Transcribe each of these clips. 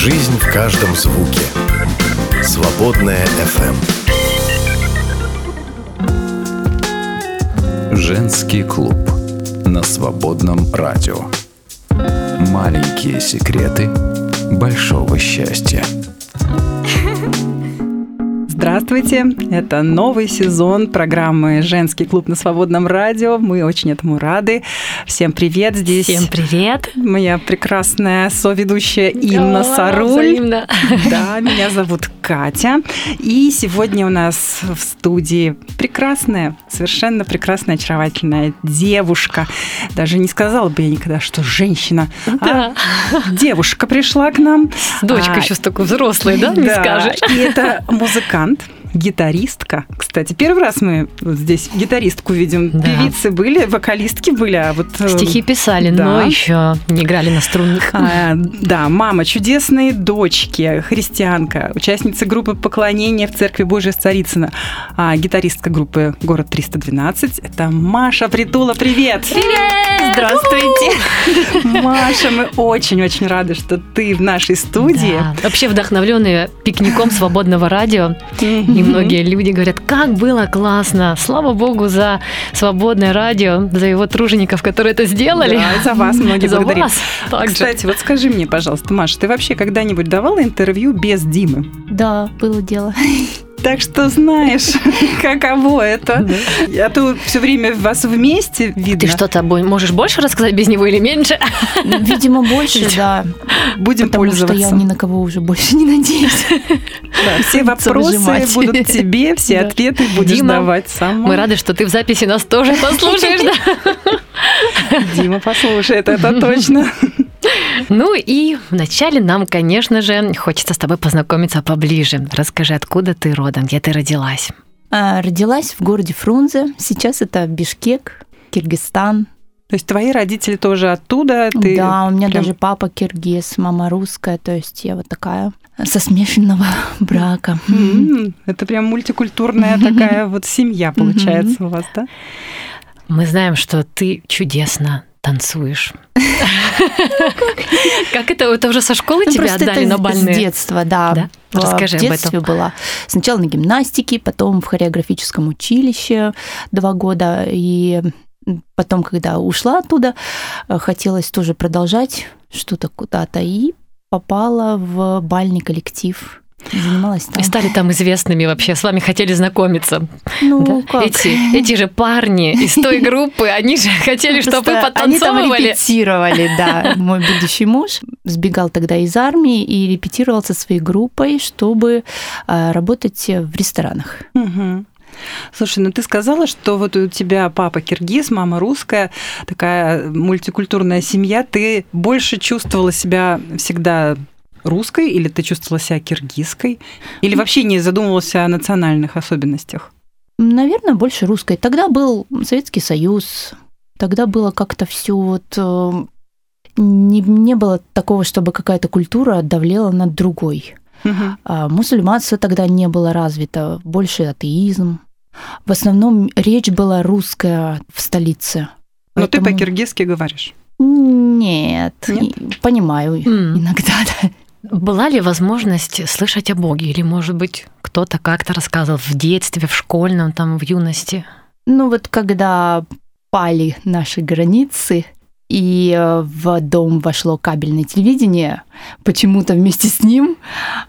Жизнь в каждом звуке. Свободная FM. Женский клуб на свободном радио. Маленькие секреты большого счастья. Здравствуйте! Это новый сезон программы «Женский клуб на свободном радио». Мы очень этому рады. Всем привет! Здесь Всем привет! моя прекрасная соведущая Инна О, Саруль. взаимно. Да, меня зовут Катя. И сегодня у нас в студии прекрасная, совершенно прекрасная, очаровательная девушка. Даже не сказала бы я никогда, что женщина. Да. А девушка пришла к нам. Дочка А, еще с такой взрослой, да, не да, скажешь? И это музыкант, гитаристка. Кстати, первый раз мы вот здесь гитаристку видим. Да. Певицы были, вокалистки были, а вот... э, Стихи писали, да. но еще не играли на струнных. а, да, мама чудесной дочки, христианка, участница группы поклонения в Церкви Божьей Царицына, а, гитаристка группы «Город 312». Это Маша Притула. Привет! Привет! Здравствуйте! Маша, мы очень-очень рады, что ты в нашей студии. Да. Вообще вдохновленные пикником свободного радио. И многие люди говорят, как было классно. Слава богу за свободное радио, за его тружеников, которые это сделали. Да, за вас многие За благодарим. вас также. Кстати, вот скажи мне, пожалуйста, Маша, ты вообще когда-нибудь давала интервью без Димы? Да, было дело. Так что знаешь, каково это. А то все время вас вместе видно. Ты что-то можешь больше рассказать без него или меньше? Видимо, больше, да. Будем Потому что пользоваться. я ни на кого уже больше не надеюсь. Да, все вопросы выжимать. будут тебе, все Да. ответы будешь Дима, давать сама. Мы рады, что ты в записи нас тоже послушаешь, да? Дима послушает, это точно. Ну и вначале нам, конечно же, хочется с тобой познакомиться поближе. Расскажи, откуда ты родом, где ты родилась? А, Родилась в городе Фрунзе. Сейчас это Бишкек, Киргизстан. То есть твои родители тоже оттуда? Ты да, у меня прям- даже папа киргиз, мама русская. То есть я вот такая со смешанного брака. Это прям мультикультурная такая вот семья получается у вас, да? Мы знаем, что ты чудесно танцуешь. Как это? Это уже со школы Ну, тебя отдали на бальные? С детства, да. В- Расскажи в об детстве этом. была сначала на гимнастике, потом в хореографическом училище два года. И потом, когда ушла оттуда, э, хотелось тоже продолжать что-то куда-то. И попала в бальный коллектив. Занималась там. И стали там известными вообще, с вами хотели знакомиться. Ну, да? как? Эти, эти же парни из той группы, они же хотели, чтобы вы Просто Они там потанцовывали. репетировали, да. Мой будущий муж сбегал тогда из армии и репетировал со своей группой, чтобы э, работать в ресторанах. Слушай, ну ты сказала, что вот у тебя папа киргиз, мама русская, такая мультикультурная семья. Ты больше чувствовала себя всегда русской или ты чувствовала себя киргизской? Или вообще не задумывалась о национальных особенностях? Наверное, больше русской. Тогда был Советский Союз, тогда было как-то все вот... э, Не, не было такого, чтобы какая-то культура давлела над другой. Мгм. А мусульманство тогда не было развито, больше атеизм. В основном речь была русская в столице. Но ты по-киргизски говоришь. Нет, Нет? понимаю М. иногда, да. Была ли возможность слышать о Боге? Или, может быть, кто-то как-то рассказывал в детстве, в школьном, там, в юности? Ну вот когда пали наши границы, и э, в дом вошло кабельное телевидение, почему-то вместе с ним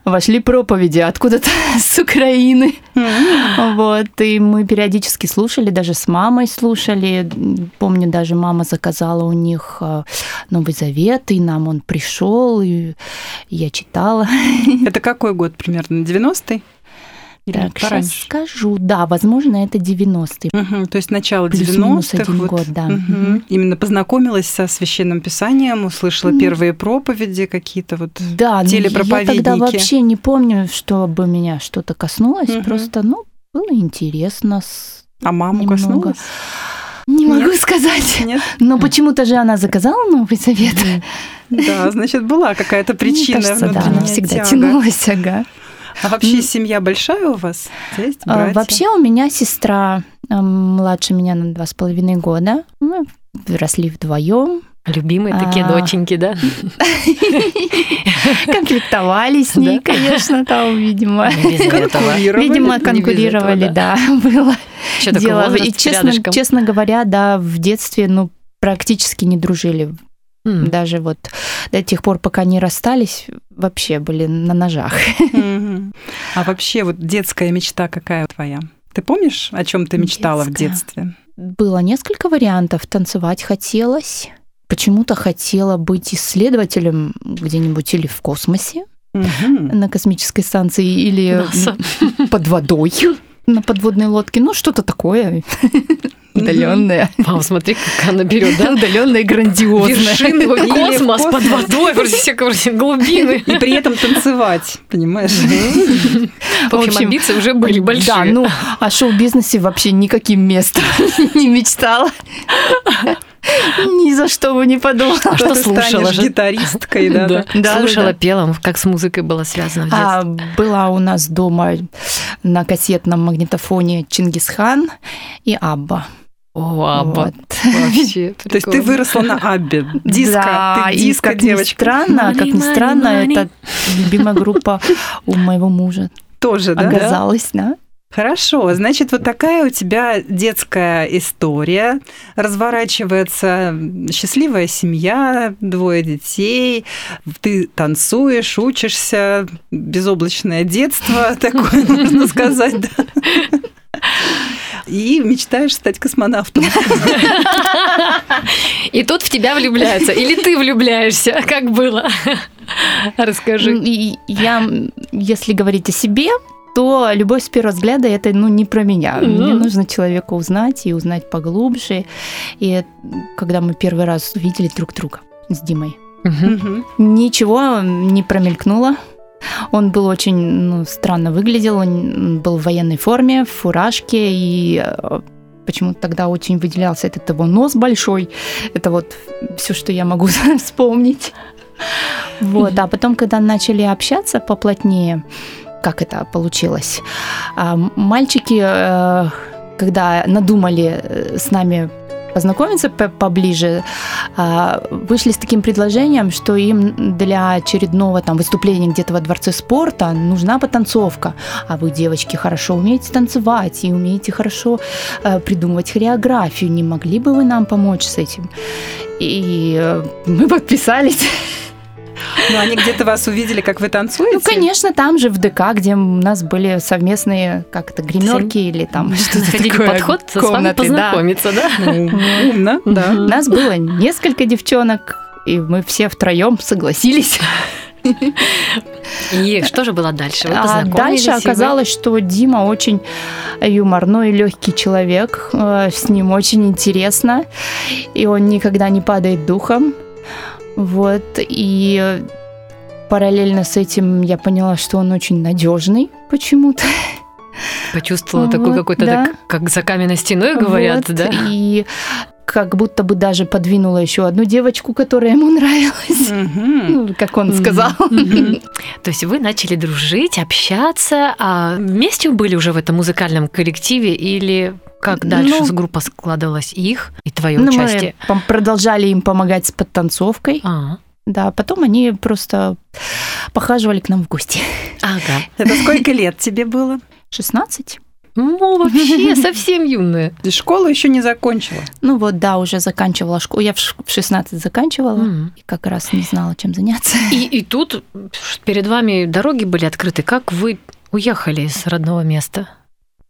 вошли проповеди откуда-то с Украины. Вот, и мы периодически слушали, даже с мамой слушали. Помню, даже мама заказала у них э, Новый Завет, и нам он пришел, и я читала. Это какой год примерно? 90-й? Или Так, сейчас пораньше? скажу. Да, возможно, это 90-е. Мгм, То есть начало Плюс-минус 90-х. один год, да. Мгм. Мгм. Именно познакомилась со священным писанием, услышала Мгм. первые проповеди какие-то вот. Да, ну, я телепроповедники. тогда вообще не помню, чтобы меня что-то коснулось. Мгм. Просто, ну, было интересно. А маму Немного. коснулась? Не Нет? могу сказать. Нет? Но почему-то же она заказала Новый Завет. Да, значит, была какая-то причина. Мне кажется, да, она всегда тяга. тянулась, ага. А вообще семья большая у вас? Есть А, братья? Вообще у меня сестра м, младше меня на два с половиной года. Мы росли вдвоем. Любимые такие А. доченьки, да? Конфликтовали с ней, конечно, там, видимо. Конкурировали. Видимо, конкурировали, да, было дело. И честно говоря, да, в детстве, ну, практически не дружили. М. Даже вот до тех пор, пока не расстались, вообще были на ножах. Мгм. А вообще вот детская мечта какая твоя? Ты помнишь, о чем ты мечтала в Детская. детстве? Было несколько вариантов. Танцевать хотелось. Почему-то хотела быть исследователем где-нибудь или в космосе, Мгм. на космической станции, или НАСА. под водой на подводной лодке. Ну, что-то такое удаленное. Вау, смотри, как она берет, да? Удаленное, грандиозное. Вершины, космос под водой, все короче, глубины. И при этом танцевать, понимаешь? В общем, амбиции уже были большие. Да, ну, о шоу-бизнесе вообще никаким местом не мечтала. Ни за что бы не подумала. А что слушала станешь же? гитаристкой, да? Да. да. Слушала, да, пела, как с музыкой было связано в А, детстве. была у нас дома на кассетном магнитофоне Чингисхан и Абба. О, Абба. Вот. Вообще. То есть ты выросла на Аббе, диско, Да, ты и диско как ни девочка. странно, как ни странно, money. это любимая группа у моего мужа Тоже, да? оказалась, да? Хорошо, значит, вот такая у тебя детская история разворачивается, счастливая семья, двое детей, ты танцуешь, учишься, безоблачное детство, такое можно сказать, да. И мечтаешь стать космонавтом. И тут в тебя влюбляются. Или ты влюбляешься. Как было? Расскажи. И я, если говорить о себе, то любовь с первого взгляда это ну, не про меня. Мне Мгм. нужно человека узнать и узнать поглубже. И когда мы первый раз увидели друг друга с Димой, ничего не промелькнуло. Он был очень ну, странно выглядел, он был в военной форме, в фуражке, и э, почему-то тогда очень выделялся этот его нос большой. Это вот все, что я могу вспомнить. Вот, а потом, когда начали общаться поплотнее, как это получилось? А, Мальчики, э, когда надумали э, с нами познакомиться по- поближе, а, вышли с таким предложением, что им для очередного там выступления где-то во дворце спорта нужна потанцовка. А вы, девочки, хорошо умеете танцевать и умеете хорошо э, придумывать хореографию. Не могли бы вы нам помочь с этим? И э, мы подписались. Ну, они где-то вас увидели, как вы танцуете? Ну, конечно, там же в ДК, где у нас были совместные, как это, гримерки или там что-то такое, подход с вами познакомиться, да? Ну, Умно, да. У нас было несколько девчонок, и мы все втроем согласились. И что же было дальше? Вы А дальше оказалось, что Дима очень юморной и легкий человек, э, с ним очень интересно, и он никогда не падает духом. Вот, и параллельно с этим я поняла, что он очень надежный почему-то. Почувствовала такой Вот, какой-то, да. так, как за каменной стеной говорят, Вот, да? И как будто бы даже подвинула еще одну девочку, которая ему нравилась. Ну, как он сказал. Мгм. То есть вы начали дружить, общаться, а вместе были уже в этом музыкальном коллективе или как дальше Ну, с группа складывалась их и твое Ну, участие? мы продолжали им помогать с подтанцовкой. А, Да, потом они просто похаживали к нам в гости. ага. Это сколько лет тебе было? 16? Ну, вообще совсем юная. Ты школу еще не закончила. Ну вот, да, уже заканчивала школу. Я в ш- в 16 заканчивала. М. И как раз не знала, чем заняться. И, и тут перед вами дороги были открыты. Как вы уехали из родного места?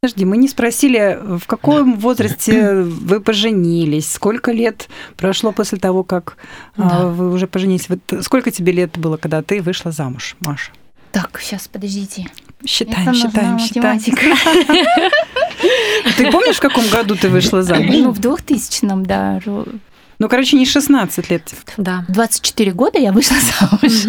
Подожди, мы не спросили, в каком возрасте вы поженились, сколько лет прошло после того, как а, Да. вы уже поженились. Вот сколько тебе лет было, когда ты вышла замуж, Маша? Так, сейчас, подождите. Считаем, Это считаем, нужна считаем. математика. Ты помнишь, в каком году ты вышла замуж? Ну, в 2000-м, да. Ну, короче, не 16 лет. Да. В 24 года я вышла замуж.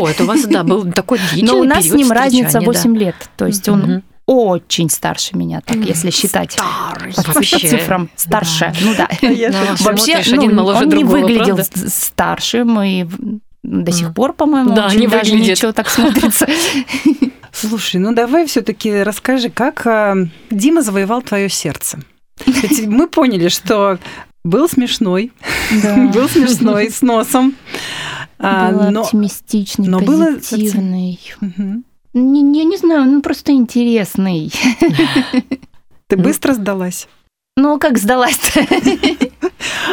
О, это у вас, да, был такой длительный Но у нас с ним разница встречания, да. 8 лет. То есть он. Очень старше меня, так если считать. По, по Вообще. цифрам старше. Ну да. Шучу. вас Вообще, ну, один моложе он не выглядел правда? с- старшим и до сих пор, по-моему, Да, не даже выглядит. ничего так смотрится. Слушай, ну давай все-таки расскажи, как а, Дима завоевал твое сердце. Ведь мы поняли, что был смешной, Да. был смешной, с носом. А, Был но- оптимистичный, но было позитивный. Мгм. Не, не, не знаю, ну просто интересный. Ты быстро сдалась? Ну, как сдалась-то?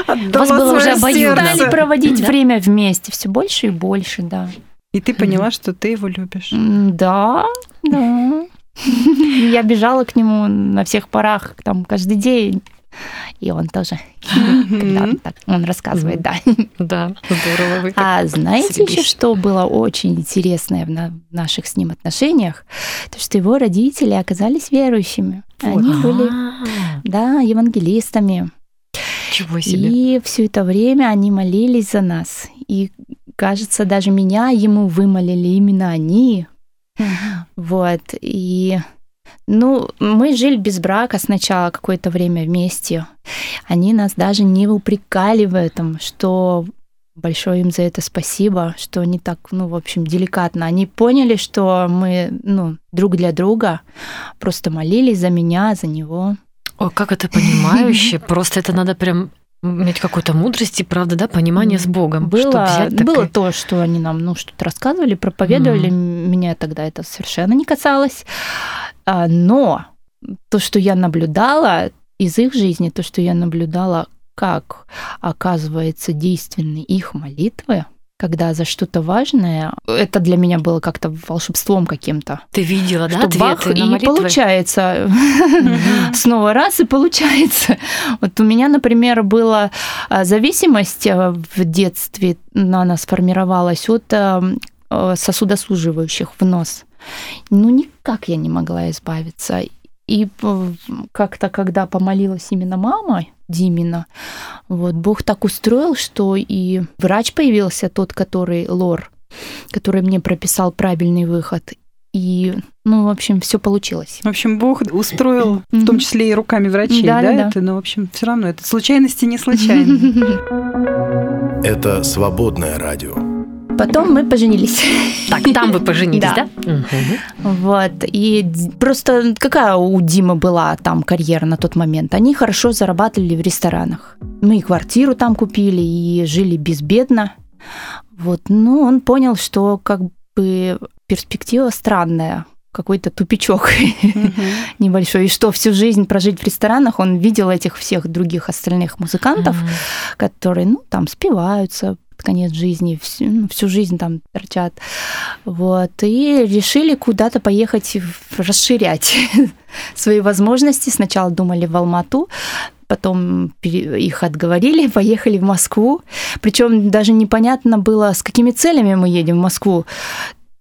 Отдала было уже обоюдно. Стали проводить время вместе все больше и больше, да. И ты поняла, что ты его любишь. Да, да. Я бежала к нему на всех парах, там, каждый день. И он тоже, когда Мгм. так, он рассказывает, да. Да, здорово вы. А знаете еще, что было очень интересное в наших с ним отношениях? То, что его родители оказались верующими. Они были, А, да, евангелистами. Чего себе. И все это время они молились за нас. И, кажется, даже меня ему вымолили именно они. Вот. И, ну, мы жили без брака сначала какое-то время вместе. Они нас даже не упрекали в этом, что большое им за это спасибо, что они так, ну, в общем, деликатно. Они поняли, что мы, ну, друг для друга, просто молились за меня, за него. О, как это понимающе. Просто это надо прям иметь какой-то мудрости, правда, да, понимание с Богом. Было, взять было то, что они нам ну, что-то рассказывали, проповедовали. Меня тогда это совершенно не касалось. А, Но то, что я наблюдала из их жизни, то, что я наблюдала, как оказывается действенны их молитвы, когда за что-то важное, это для меня было как-то волшебством каким-то. Ты видела, да, что бах, ответы на и молитвы? получается. Снова раз и получается. Вот у меня, например, была а, зависимость а, в детстве, ну, она сформировалась от а, сосудосуживающих в нос. Ну, никак я не могла избавиться. И как-то, когда помолилась именно мама Димина, вот, Бог так устроил, что и врач появился, тот, который лор, который мне прописал правильный выход. И, ну, в общем, все получилось. В общем, Бог устроил, в том числе и руками врачей, да, Да-да-да. это, но, в общем, все равно это случайности не случайны. Это свободное радио. Потом мы поженились. Так, там вы поженились, Да. да? Вот. И просто какая у Димы была там карьера на тот момент? Они хорошо зарабатывали в ресторанах. Мы и квартиру там купили, и жили безбедно. Вот. Ну, он понял, что как бы перспектива странная какой-то тупичок Мгм. небольшой. И что всю жизнь прожить в ресторанах, он видел этих всех других остальных музыкантов, Мгм. которые, ну, там спиваются конец жизни, всю, ну, всю жизнь там торчат. Вот. И решили куда-то поехать расширять свои возможности. Сначала думали в Алмату, потом их отговорили, поехали в Москву. Причем даже непонятно было, с какими целями мы едем в Москву.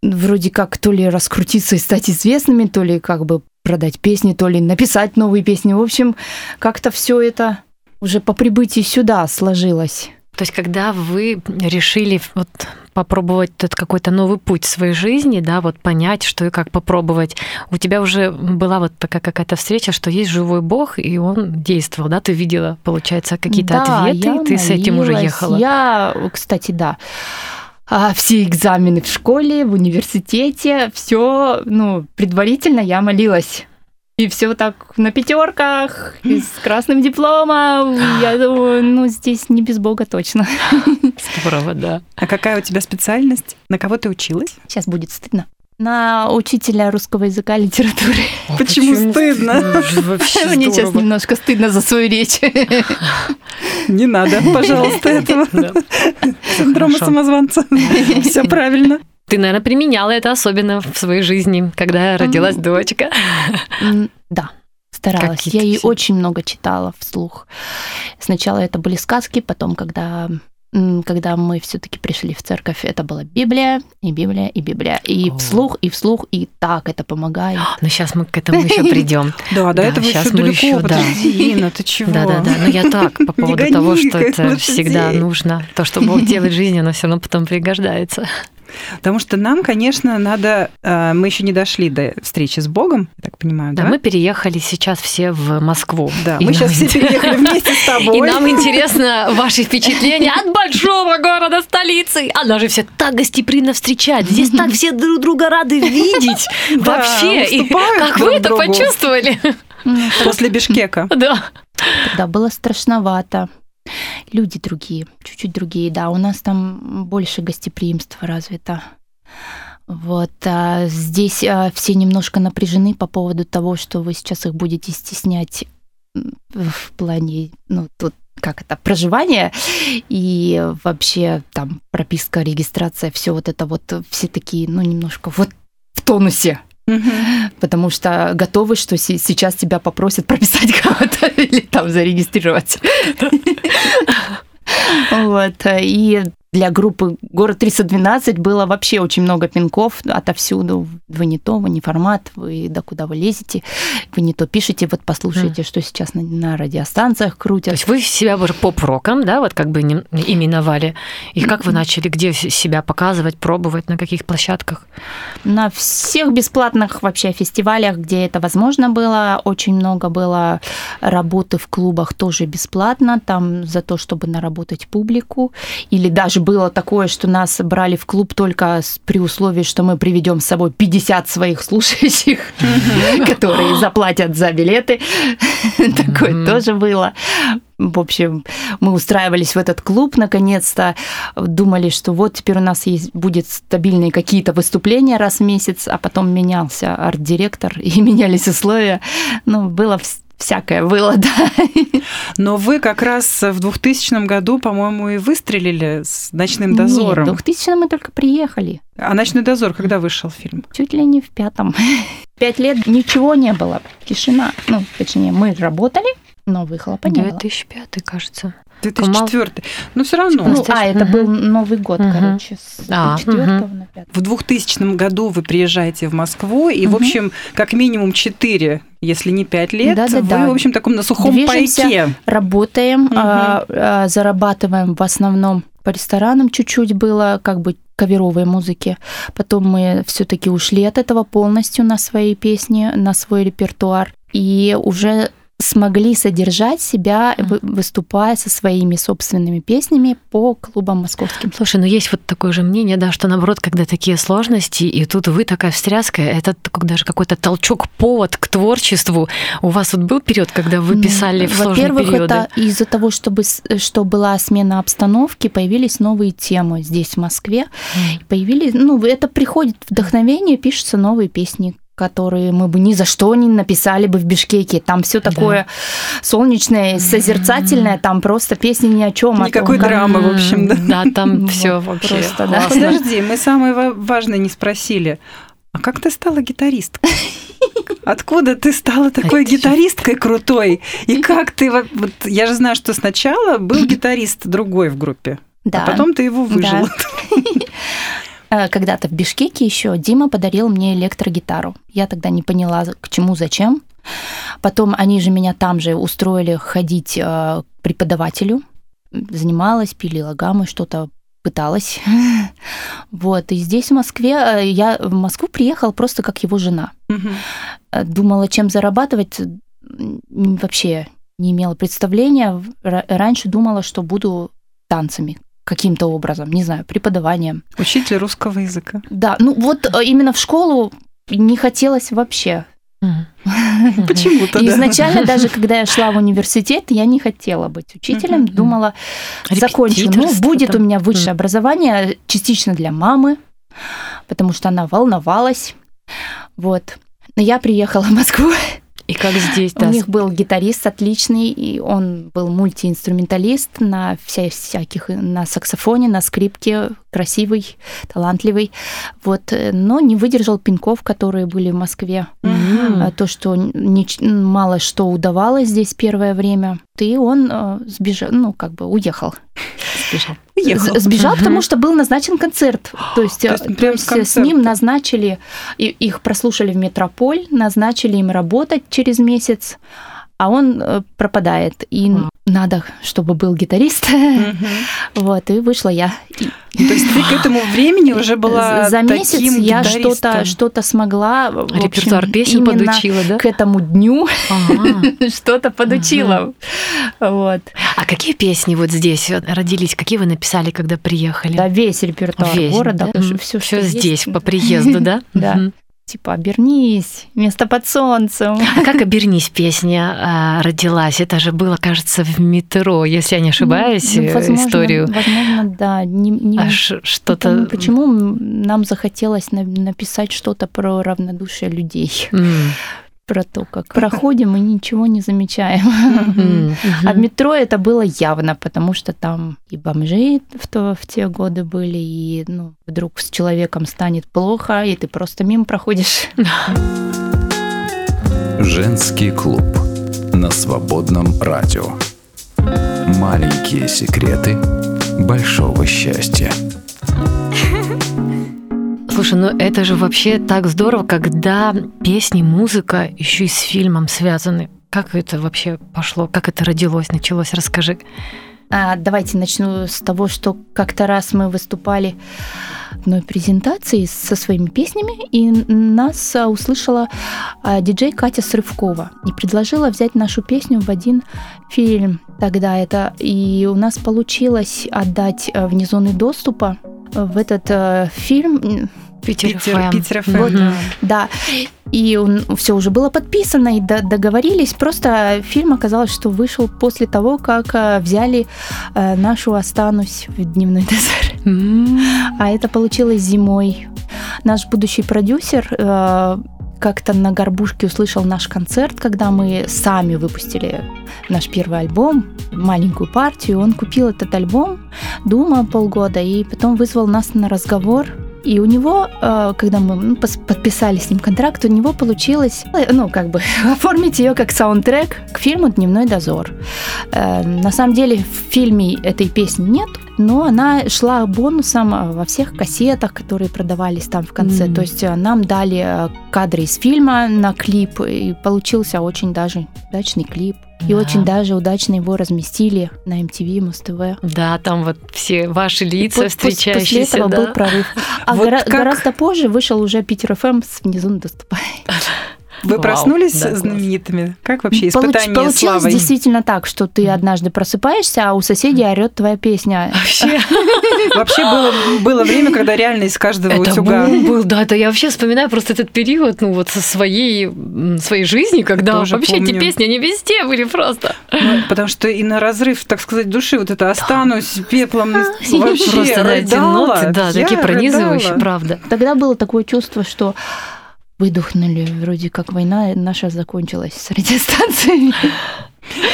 Вроде как то ли раскрутиться и стать известными, то ли как бы продать песни, то ли написать новые песни. В общем, как-то все это уже по прибытии сюда сложилось. То есть, когда вы решили вот попробовать этот какой-то новый путь в своей жизни, да, вот понять, что и как попробовать, у тебя уже была вот такая какая-то встреча, что есть живой Бог, и он действовал, да, ты видела, получается, какие-то Да, ответы, я и ты с этим уже молилась. ехала. Я, кстати, да. А все экзамены в школе, в университете, все, ну, предварительно я молилась. И все так на пятерках, и с красным дипломом. Я думаю, ну, здесь не без Бога точно. Здорово, да. А какая у тебя специальность? На кого ты училась? Сейчас будет стыдно. На учителя русского языка и литературы. О, Почему стыдно? Вообще Мне сейчас немножко стыдно за свою речь. Не надо, пожалуйста, этого. Синдрома самозванца. Все правильно. Ты, наверное, применяла это особенно в своей жизни, когда родилась дочка. Да, старалась. Какие-то Я ей все. очень много читала вслух. Сначала это были сказки, потом, когда когда мы все-таки пришли в церковь, это была Библия, и Библия, и Библия. И О. вслух, и вслух, и так это помогает. Но сейчас мы к этому еще придем. Да, до Да, этого еще далеко. Подожди, Инна, ты чего? Да, да, да. Но я так, по поводу того, что это всегда нужно. То, что Бог делает в жизни, оно все равно потом пригождается. Потому что нам, конечно, надо... э, Мы еще не дошли до встречи с Богом, я так понимаю, Да, да? мы переехали сейчас все в Москву. Да, И мы сейчас все переехали вместе с тобой. И нам интересно ваши впечатления от большого города, столицы. Она же все так гостеприимно встречает. Здесь так все друг друга рады видеть. Да, Вообще. Как вы это почувствовали? Ну, После Бишкека. Да. Тогда было страшновато. Люди другие, чуть-чуть другие, да. У нас там больше гостеприимства развито. Вот а здесь а, все немножко напряжены по поводу того, что вы сейчас их будете стеснять в плане, ну, тут как это, проживание и вообще там прописка, регистрация, все вот это вот, все такие, ну, немножко вот в тонусе. Потому что готовы, что сейчас тебя попросят прописать кого-то или там зарегистрировать. Вот. И для группы «Город 312» было вообще очень много пинков отовсюду. Вы не то, вы не формат, вы да куда вы лезете, вы не то пишете, вот послушайте, mm. что сейчас на, на радиостанциях крутят. То есть вы себя уже поп-роком, да, вот как бы не, именовали. И как вы начали, где себя показывать, пробовать, на каких площадках? На всех бесплатных вообще фестивалях, где это возможно было. Очень много было работы в клубах тоже бесплатно, там за то, чтобы наработать публику. Или даже даже было такое, что нас брали в клуб только при условии, что мы приведем с собой 50 своих слушающих, которые заплатят за билеты. Такое тоже было. В общем, мы устраивались в этот клуб наконец-то, думали, что вот теперь у нас есть, будет стабильные какие-то выступления раз в месяц, а потом менялся арт-директор и менялись условия. Ну, было всякое было, да. Но вы как раз в 2000 году, по-моему, и выстрелили с «Ночным дозором». Нет, в 2000 мы только приехали. А «Ночной дозор» когда вышел фильм? Чуть ли не в пятом. Пять лет ничего не было, тишина. Ну, точнее, мы работали, но выхлопа не 2005, кажется. 2004. Но все равно. Ну, а, это был Новый год, угу. короче, с а, 4 угу. на 5. В 2000 году вы приезжаете в Москву, и, угу. в общем, как минимум 4, если не 5 лет, да, да, вы, да. в общем, таком на сухом Движемся, пайке. работаем, угу. а, а, зарабатываем в основном по ресторанам чуть-чуть было, как бы каверовой музыки. Потом мы все-таки ушли от этого полностью на свои песни, на свой репертуар. И уже смогли содержать себя, выступая со своими собственными песнями по клубам московским. Слушай, ну есть вот такое же мнение, да, что наоборот, когда такие сложности, и тут вы такая встряска, это даже какой-то толчок, повод к творчеству. У вас вот был период, когда вы писали в сложные Во-первых, это из-за того, чтобы, что была смена обстановки, появились новые темы здесь, в Москве. Mm. Появились, ну, это приходит вдохновение, пишутся новые песни, которые мы бы ни за что не написали бы в Бишкеке. Там все такое да. солнечное, созерцательное, там просто песни ни о чем. Никакой том, драмы, в общем, да. Да, там все вообще просто, да. Подожди, мы самое важное не спросили. А как ты стала гитаристкой? Откуда ты стала такой гитаристкой крутой? И как ты... Вот, я же знаю, что сначала был гитарист другой в группе, а да. а потом ты его выжила. Да. Э, когда-то в Бишкеке еще Дима подарил мне электрогитару. Я тогда не поняла, к чему, зачем. Потом они же меня там же устроили ходить э, к преподавателю. Занималась, пилила гаммы, что-то пыталась. Вот, и здесь, в Москве, э, я в Москву приехала просто как его жена. Думала, чем зарабатывать, вообще не имела представления. Раньше думала, что буду танцами каким-то образом, не знаю, преподаванием. Учитель русского языка. Да, ну вот э, именно в школу не хотелось вообще. Почему-то. Изначально, даже когда я шла в университет, я не хотела быть учителем, думала, закончу. Ну, будет у меня высшее образование, частично для мамы, потому что она волновалась. Вот. Но я приехала в Москву и как здесь, да? У них был гитарист отличный, и он был мультиинструменталист на вся, всяких, на саксофоне, на скрипке, красивый, талантливый. Вот, э, но не выдержал пинков, которые были в Москве. Mm-hmm. То, что не, мало что удавалось здесь первое время. И он э, сбежал, ну, как бы уехал. Сбежал. Уехал. Сбежал, угу. потому что был назначен концерт. То есть, то есть, то есть с ним назначили, их прослушали в Метрополь, назначили им работать через месяц а он э, пропадает. И mm. надо, чтобы был гитарист. Mm-hmm. вот, и вышла я. То есть ты к этому времени уже была За месяц я что-то что смогла. Репертуар общем, песен подучила, да? К этому дню что-то подучила. Вот. А какие песни вот здесь родились? Какие вы написали, когда приехали? Да, весь репертуар города. Все, здесь по приезду, да? Да. Типа «Обернись, место под солнцем». А как «Обернись» песня а, родилась? Это же было, кажется, в метро, если я не ошибаюсь, Ну, э, возможно, историю. Возможно, да. Не, не- А что-то... Почему нам захотелось на- написать что-то про равнодушие людей, М, про то, как проходим и ничего не замечаем. А в метро это было явно, потому что там и бомжи в, то, в те годы были, и ну, вдруг с человеком станет плохо, и ты просто мимо проходишь. Женский клуб на свободном радио. Маленькие секреты большого счастья. Слушай, ну это же вообще так здорово, когда песни, музыка еще и с фильмом связаны. Как это вообще пошло? Как это родилось, началось? Расскажи. А, давайте начну с того, что как-то раз мы выступали одной презентации со своими песнями, и нас а, услышала а, диджей Катя Срывкова и предложила взять нашу песню в один фильм тогда это. И у нас получилось отдать а, вне зоны доступа в этот фильм. Питер, Питер. Питер FM, Мгм. да. Да, и все уже было подписано и до- договорились. Просто фильм оказалось, что вышел после того, как э, взяли э, нашу «Останусь» в дневной дозор. М, А это получилось зимой. Наш будущий продюсер э, как-то на горбушке услышал наш концерт, когда мы сами выпустили наш первый альбом, маленькую партию. Он купил этот альбом, думал полгода, и потом вызвал нас на разговор. И у него, э, когда мы ну, подписали с ним контракт, у него получилось, э, ну, как бы, оформить ее как саундтрек к фильму «Дневной дозор». Э, На самом деле в фильме этой песни нет, но она шла бонусом э, во всех кассетах, которые продавались там в конце. М. То есть э, нам дали э, кадры из фильма на клип, и получился очень даже удачный клип. И Да. очень даже удачно его разместили на MTV, Муз-ТВ. Да, там вот все ваши И лица пос- встречающиеся. После этого да. был прорыв. А Вот гора- как- гораздо позже вышел уже Питер ФМ с внизу доступа. Вы Вау, проснулись да, класс. знаменитыми? Как вообще Получ- испытание Получилось славой? действительно так, что ты однажды просыпаешься, а у соседей орет твоя песня. Вообще, было, время, когда реально из каждого это утюга... был, да, это я вообще вспоминаю просто этот период, ну вот со своей, своей жизни, когда вообще эти песни, они везде были просто. Ну, потому что и на разрыв, так сказать, души вот это «останусь пеплом» вообще Просто на эти ноты, да, такие пронизывающие, правда. Тогда было такое чувство, что выдохнули, вроде как война наша закончилась с радиостанциями.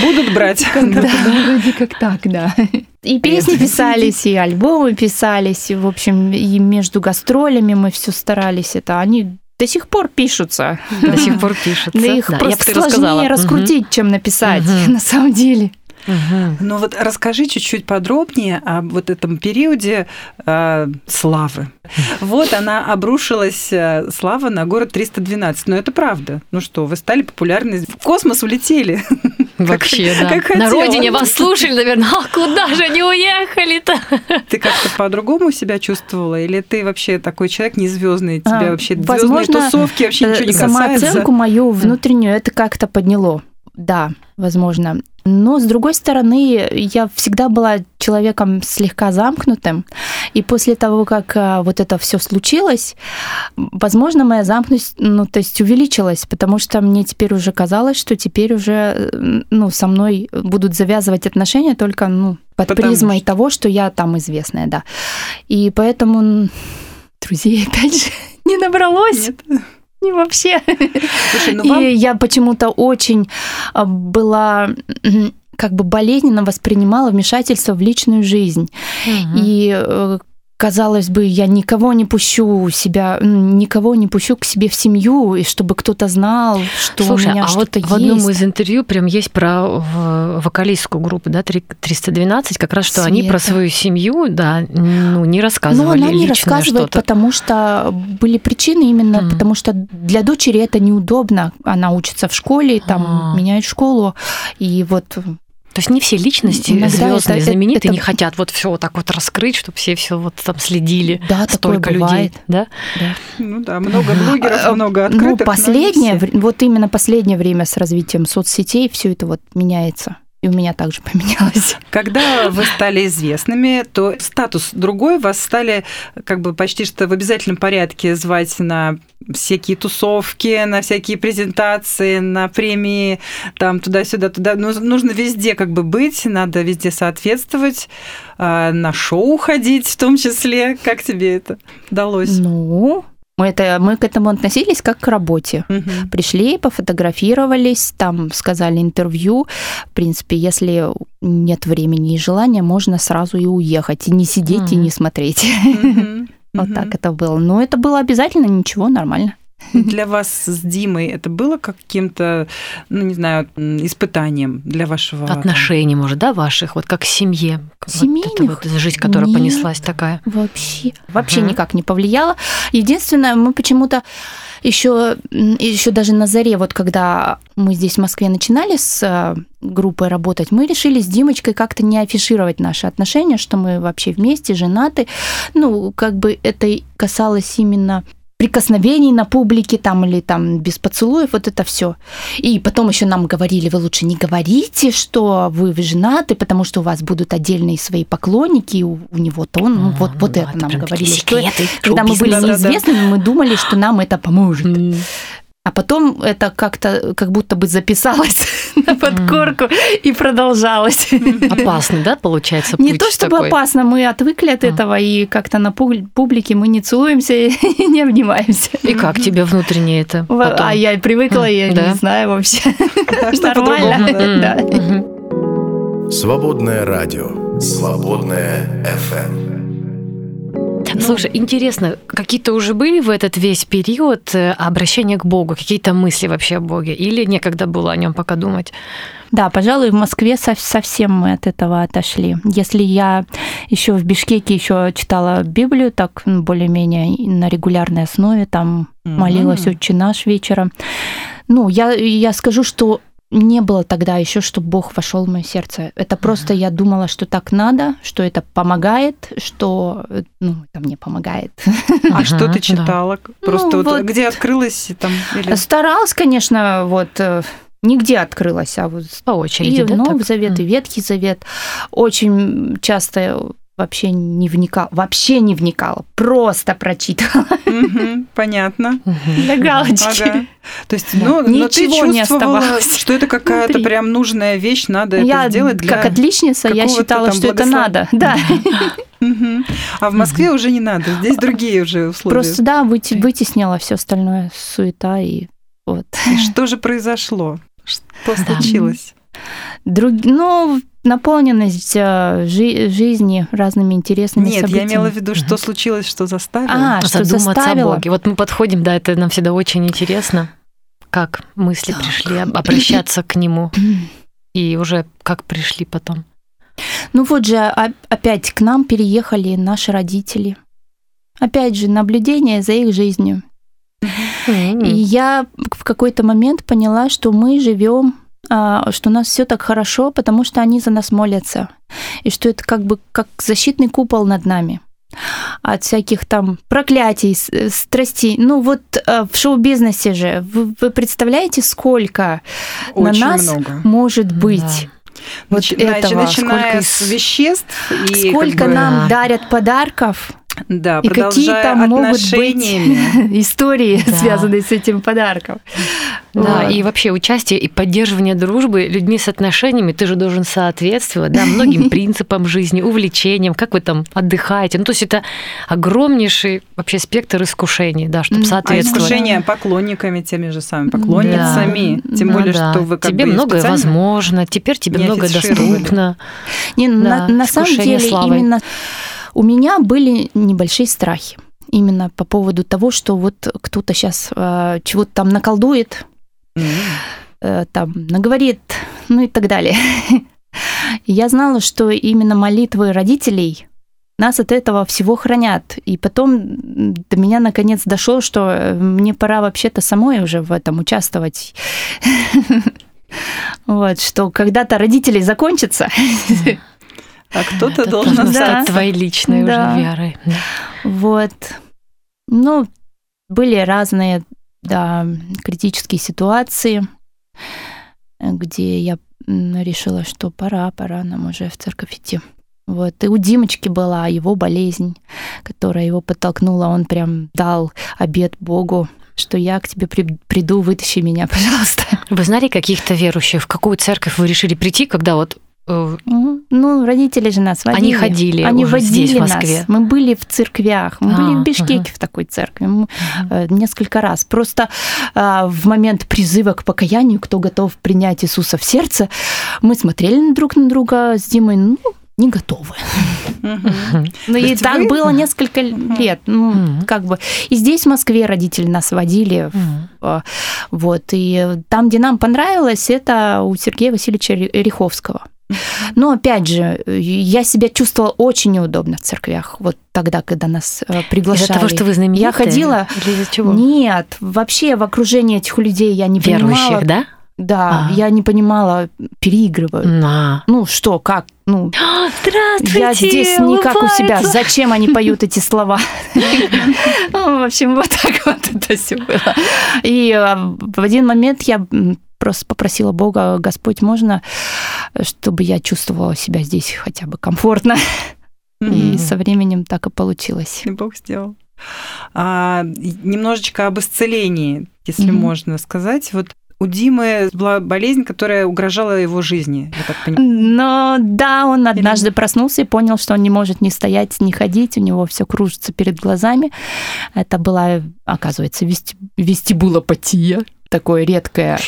Будут брать. Да, вроде как так, да. И песни писались, и альбомы писались, и, в общем, и между гастролями мы все старались. Это они до сих пор пишутся. До сих пор пишется. Да их Да, я просто рассказала. сложнее раскрутить, чем написать, Мгм. на самом деле. Мгм. Ну вот расскажи чуть-чуть подробнее о вот этом периоде э, славы. Вот она обрушилась, э, слава, на город 312. Но это правда. Ну что, вы стали популярны, в космос улетели. Вообще, да. как На родине вас слушали, наверное. А куда же они уехали-то? Ты как-то по-другому себя чувствовала? Или ты вообще такой человек не звездный? Тебя А, вообще звездные тусовки вообще ничего не Э, Самооценку касается? мою внутреннюю это как-то подняло. Да, возможно. Но, с другой стороны, я всегда была человеком слегка замкнутым. И после того, как а, вот это все случилось, возможно, моя замкнутость, ну, то есть увеличилась, потому что мне теперь уже казалось, что теперь уже, э, ну, со мной будут завязывать отношения только, ну, под Потому призмой что- того, что я там известная, да. И поэтому друзей, опять же, не набралось. Нет? Не вообще. Слушай, ну И я почему-то очень а, была как бы болезненно воспринимала вмешательство в личную жизнь. И э, казалось бы, я никого не пущу себя, никого не пущу к себе в семью, и чтобы кто-то знал, что Слушай, у меня а вот что-то в одном есть. из интервью прям есть про вокалистскую группу, да, три- 312, как раз, что они про Света. свою семью, да, ну, не Но рассказывали она не рассказывает, что-то. потому что были причины именно, Мгм. потому что для дочери это неудобно. Она учится в школе, там А. меняет школу, и вот То есть не все личности Иногда звездные, это- знаменитые, это- не хотят вот все вот так вот раскрыть, чтобы все все вот там следили. да, такое Столько людей, бывает. да? Ну да, много блогеров, А, много Ну, открытых. но не последнее, вот именно последнее время с развитием соцсетей все это вот меняется. И у меня также поменялось. Когда вы стали известными, то статус другой, вас стали как бы почти что в обязательном порядке звать на всякие тусовки, на всякие презентации, на премии, там туда-сюда, туда. Ну, нужно везде как бы быть, надо везде соответствовать, а, на шоу ходить в том числе. Как тебе это удалось? Ну, мы, это, мы к этому относились как к работе. Мгм. Пришли, пофотографировались, там сказали интервью. В принципе, если нет времени и желания, можно сразу и уехать, и не сидеть, и Мгм. не смотреть. Мгм. Вот Мгм. так это было. Но это было обязательно, ничего, нормально. Для вас с Димой это было каким-то, ну, не знаю, испытанием для вашего... Отношений, может, да, ваших, вот как к семье. Вот Семейных? это вот жизнь, которая Нет. понеслась такая. Вообще, вообще Ага. никак не повлияло. Единственное, мы почему-то еще, еще даже на заре, вот когда мы здесь в Москве начинали с э, группой работать, мы решили с Димочкой как-то не афишировать наши отношения, что мы вообще вместе, женаты. Ну, как бы это и касалось именно прикосновений на публике там или там без поцелуев, вот это все. И потом еще нам говорили, вы лучше не говорите, что вы женаты, потому что у вас будут отдельные свои поклонники, у, у него-то он, ну, вот, вот Ну, это нам прям говорили. такие Что, секреты, когда мы были неизвестными, мы думали, что нам это поможет. А потом это как-то как будто бы записалось на подкорку и продолжалось. Опасный, да, получается, Не то чтобы такой? опасно, мы отвыкли от А. этого, и как-то на пуб- публике мы не целуемся и не обнимаемся. И как тебе внутренне это потом? А я привыкла, я Да. не знаю вообще. Нормально. Свободное радио. Свободное FM. Слушай, интересно, какие-то уже были в этот весь период э, обращения к Богу, какие-то мысли вообще о Боге? Или некогда было о нем пока думать? Да, пожалуй, в Москве со- совсем мы от этого отошли. Если я еще в Бишкеке еще читала Библию, так ну, более-менее на регулярной основе, там Мгм. молилась «Отче наш» вечером. Ну, я, я скажу, что не было тогда еще, чтобы Бог вошел в мое сердце. Это просто я думала, что так надо, что это помогает, что э, ну, это мне помогает. А что ты читала? Просто Ну, вот где открылась там? Старалась, конечно, вот э, нигде открылась, а вот По очереди, и да? Новый так? Завет, и. Ветхий Завет. Очень часто вообще не вникала, вообще не вникала, просто прочитывала Мгм, Понятно. Для галочки. Ага. То есть, Да. ну, но ты Ничего не чувствовала, оставалось что это какая-то прям нужная вещь, надо это Я сделать для... как отличница, я считала, что это благослов- надо. Да. А в Москве уже не надо, здесь другие уже условия. Просто да, выте- вытеснила все остальное, суета и вот. И Что же произошло? Что Да. случилось? Друг... Ну, наполненность э, жи- жизни разными интересными Нет, я событиями. имела в виду, что случилось, что заставило. А, что Задуматься о заставило? Боге. Вот мы подходим, да, это нам всегда очень интересно, как мысли Так. пришли, об- обращаться к Нему, и уже как пришли потом. Ну вот же о- опять к нам переехали наши родители. Опять же, наблюдение за их жизнью. И я в какой-то момент поняла, что мы живем, а, что у нас все так хорошо, потому что они за нас молятся. И что это как бы как защитный купол над нами от всяких там проклятий, э, страстей. Ну вот э, в шоу-бизнесе же, вы, вы представляете, сколько Очень на нас много. может Да. быть? Вот Начи- этого. Начиная Сколько с веществ и Сколько как бы, нам Да. дарят подарков, да, и какие там могут быть отношениями. истории, Да. связанные с этим подарком. Да, Вот. и вообще участие и поддерживание дружбы людьми с отношениями, ты же должен соответствовать да, многим принципам жизни, увлечениям, как вы там отдыхаете. Ну, то есть это огромнейший вообще спектр искушений, да, чтобы а А соответствовать. искушение поклонниками, теми же самыми поклонницами. Да. Тем Ну более, да. что вы как тебе бы многое возможно, теперь тебе не многое доступно. Не, на, Да, на самом искушение деле славой. именно у меня были небольшие страхи. Именно по поводу того, что вот кто-то сейчас чего-то там наколдует, э, там наговорит, ну и так далее. Я знала, что именно молитвы родителей нас от этого всего хранят. И потом до меня наконец дошло, что э, мне пора вообще-то самой уже в этом участвовать. Вот, что когда-то родителей закончится, А кто-то Это должен должно Да. стать твоей личной Да. уже верой. Да. Вот. Ну, были разные, да, критические ситуации, где я решила, что пора, пора нам уже в церковь идти. Вот. И у Димочки была его болезнь, которая его подтолкнула. Он прям дал обед Богу, что я к тебе при- приду, вытащи меня, пожалуйста. Вы знали каких-то верующих, в какую церковь вы решили прийти, когда вот. Ну, родители же нас водили. Они ходили Они уже водили здесь, в нас. Москве? Мы были в церквях, мы А, были в Бишкеке ага. в такой церкви мы, э, несколько раз. Просто э, в момент призыва к покаянию, кто готов принять Иисуса в сердце, мы смотрели друг на друга с Димой, ну, не готовы. Ну и так вы- было несколько лет. Ну, как бы. И здесь, в Москве, родители нас водили. э, Вот. И там, где нам понравилось, это у Сергея Васильевича Риховского. Но опять же, э, я себя чувствовала очень неудобно в церквях. Вот тогда, когда нас э, приглашали. Из-за того, что вы знаменитые? Я ходила- Или из-за чего? Нет, вообще в окружении этих людей я не понимала. Верующих, да? Да, А. я не понимала, переигрывают. На. Ну что, как? Ну, Здравствуйте! я здесь не как у себя. Зачем они поют эти слова? Ну, В общем, вот так вот это все было. И э, в один момент я просто попросила Бога, Господь, можно, чтобы я чувствовала себя здесь хотя бы комфортно. И Мгм. со временем так и получилось. И Бог сделал. А, и немножечко об исцелении, если Мгм. можно сказать. Вот у Димы была болезнь, которая угрожала его жизни, я так понимаю. Но да, он однажды проснулся и понял, что он не может ни стоять, ни ходить, у него все кружится перед глазами. Это была, оказывается, вести- вестибулопатия, такое редкое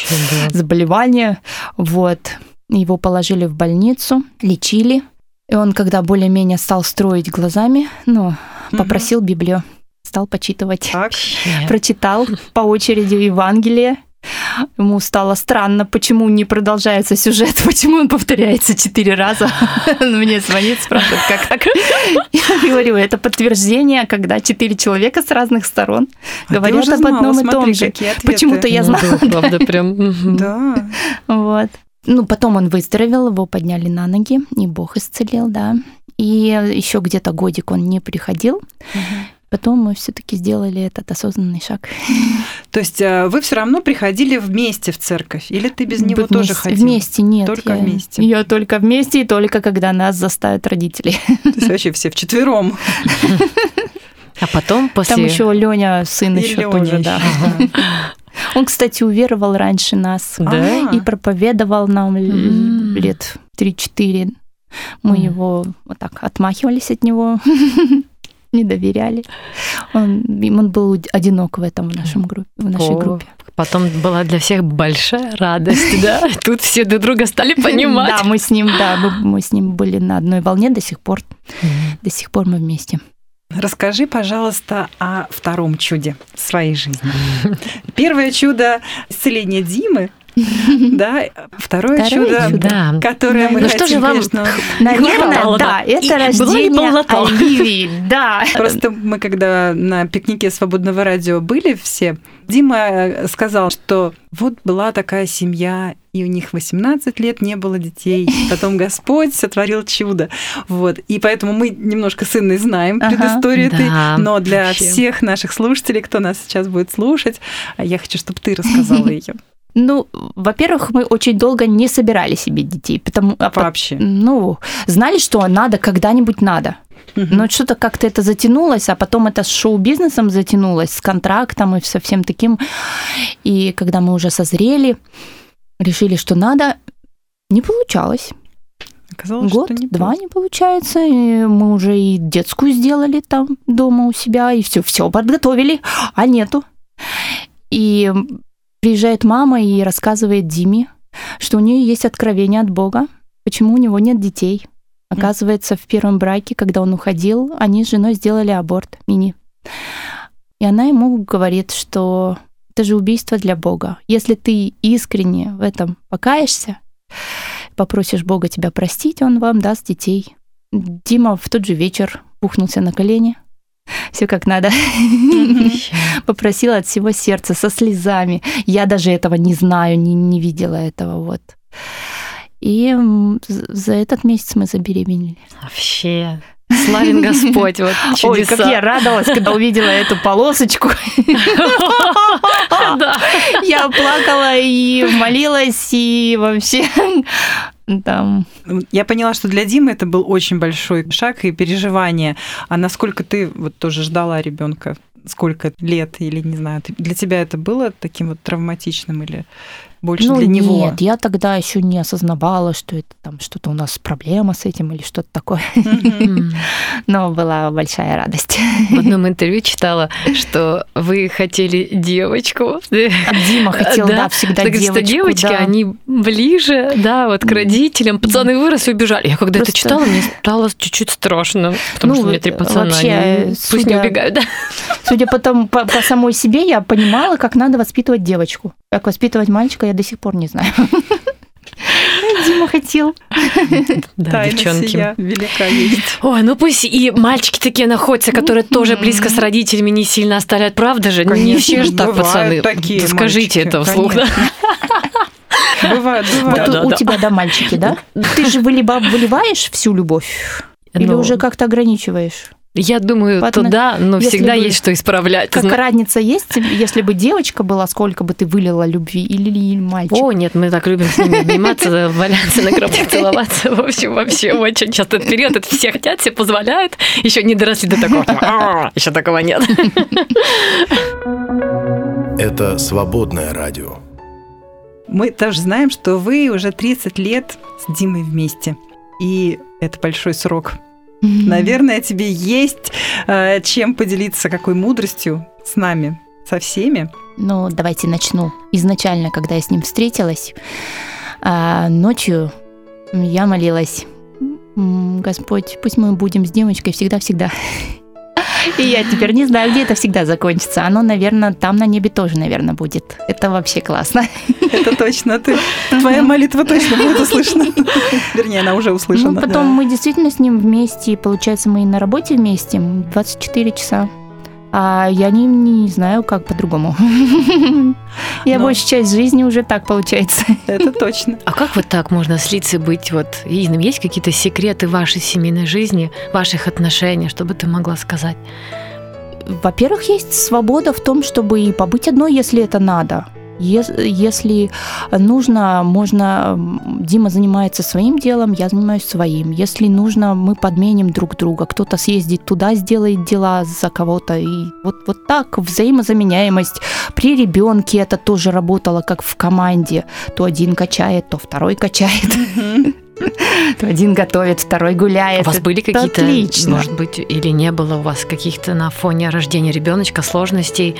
заболевание. Вот. Его положили в больницу, лечили. И он, когда более-менее стал строить глазами, ну, Мгм. попросил Библию, стал почитывать. Так. Прочитал по очереди Евангелие. Ему стало странно, почему не продолжается сюжет, почему он повторяется четыре раза. Он мне звонит, спрашивает, как так? Я говорю, это подтверждение, когда четыре человека с разных сторон А говорят об знала, одном и том смотри, же. Почему-то я Ну знала. да, правда, прям. Да. Вот. Ну, потом он выздоровел, его подняли на ноги, и Бог исцелил, да. И еще где-то годик он не приходил. Потом мы все-таки сделали этот осознанный шаг. То есть э, вы все равно приходили вместе в церковь, или ты без него Быть тоже вместе- ходила? Вместе нет. Только я- вместе. Я только вместе, и только когда нас заставят родители. То есть вообще все вчетвером. А потом после... Там еще Леня, сын И еще Лёня тоже, ещё, да. Он, кстати, уверовал раньше нас Да? И проповедовал нам лет 3-4. Мы его вот так отмахивались от него, не доверяли. Он, он был одинок в этом в нашем группе, в нашей О, группе. Потом была для всех большая радость, да? Тут все друг друга стали понимать. Да, мы с ним, да, мы, мы с ним были на одной волне до сих пор. До сих пор мы вместе. Расскажи, пожалуйста, о втором чуде своей жизни. Первое чудо – исцеление Димы, да? Второе Второе чудо, которое мы Ну что хотим, же вам конечно, Наверное, да, да. это рождение. Оливии, да. Просто мы, когда на пикнике свободного радио были все, Дима э, сказал, что вот была такая семья, и у них 18 лет не было детей. Потом Господь сотворил чудо. Вот. И поэтому мы немножко с Инной знаем Ага. предысторию этой, Да, но для вообще. всех наших слушателей, кто нас сейчас будет слушать, я хочу, чтобы ты рассказала ее Ну, во-первых, мы очень долго не собирали себе детей, потому а по- вообще. ну, знали, что надо, когда-нибудь надо. Но что-то как-то это затянулось, а потом это с шоу-бизнесом затянулось, с контрактом и со всем таким. И когда мы уже созрели, решили, что надо, не получалось. Оказалось, Год, что не два просто. не получается. И мы уже и детскую сделали там дома у себя, и все, все подготовили, а нету. И приезжает мама и рассказывает Диме, что у нее есть откровение от Бога, почему у него нет детей. Оказывается, в первом браке, когда он уходил, они с женой сделали аборт мини. И она ему говорит, что это же убийство для Бога. Если ты искренне в этом покаешься, попросишь Бога тебя простить, он вам даст детей. Дима в тот же вечер пухнулся на колени. Все как надо. Попросил от всего сердца, со слезами. Я даже этого не знаю, не, не видела этого. Вот. И за этот месяц мы забеременели. Вообще. Славен Господь, вот Ой, как я чудеса. радовалась, когда увидела эту полосочку. Я плакала и молилась, и вообще там... Я поняла, что для Димы это был очень большой шаг и переживание. А насколько ты вот тоже ждала ребенка? Сколько лет или не знаю? Для тебя это было таким вот травматичным или больше ну, для него? Нет, я тогда еще не осознавала, что это там что-то у нас проблема с этим или что-то такое. Но была большая радость. В одном интервью читала, что вы хотели девочку. Дима хотел, да, всегда девочку. что девочки, они ближе, да, вот к родителям. Пацаны выросли, убежали. Я когда это читала, мне стало чуть-чуть страшно, потому Ну, что у меня три пацана, вообще, они пусть не убегают. да. Судя по самой себе, я понимала, как надо воспитывать девочку. Как воспитывать мальчика, я до сих пор не знаю. Дима хотел. Да, Тайна девчонки. сия велика есть. Ой, ну пусть и мальчики такие находятся, которые тоже близко с родителями не сильно оставляют, правда же? Не Конечно, все же так, пацаны. такие Да Скажите мальчики, это вслух, да? Бывает, Вот бывает. Да, у да. тебя, да, мальчики, да? Ты же выливаешь всю любовь? Или Ну, уже как-то ограничиваешь? Я думаю, По отнош- туда, но если всегда бы- есть что исправлять. Как Зна- разница есть, если бы девочка была, сколько бы ты вылила любви, или, или мальчик? О, нет, мы так любим с ними обниматься, валяться на кровати, целоваться. В общем, вообще очень часто этот период, это все хотят, все позволяют. Еще не доросли до такого. Еще такого нет. Это свободное радио. Мы тоже знаем, что вы уже 30 лет с Димой вместе. И это большой срок. Наверное, тебе есть э, чем поделиться, какой мудростью с нами, со всеми. Ну, давайте начну. Изначально, когда я с ним встретилась, а, ночью я молилась. «М, Господь, пусть мы будем с девочкой всегда-всегда. И я теперь не знаю, где это всегда закончится. Оно, наверное, там на небе тоже, наверное, будет. Это вообще классно. Это точно ты. Твоя молитва точно будет услышана. Вернее, она уже услышана. Ну, потом да. мы действительно с ним вместе, получается, мы и на работе вместе 24 часа. А я не, не знаю, как по-другому. Я большую часть жизни уже так получается. Это точно. А как вот так можно слиться и быть вот единым? Есть какие-то секреты вашей семейной жизни, ваших отношений, чтобы ты могла сказать? Во-первых, есть свобода в том, чтобы и побыть одной, если это надо. Ес- Если нужно, можно... Дима занимается своим делом, я занимаюсь своим. Если нужно, мы подменим друг друга. Кто-то съездит туда, сделает дела за кого-то. И вот, вот так взаимозаменяемость. При ребенке это тоже работало как в команде. То один качает, то второй качает. То один готовит, второй У гуляет. вас были какие-то, может быть, или не было у вас каких-то на фоне рождения ребеночка сложностей,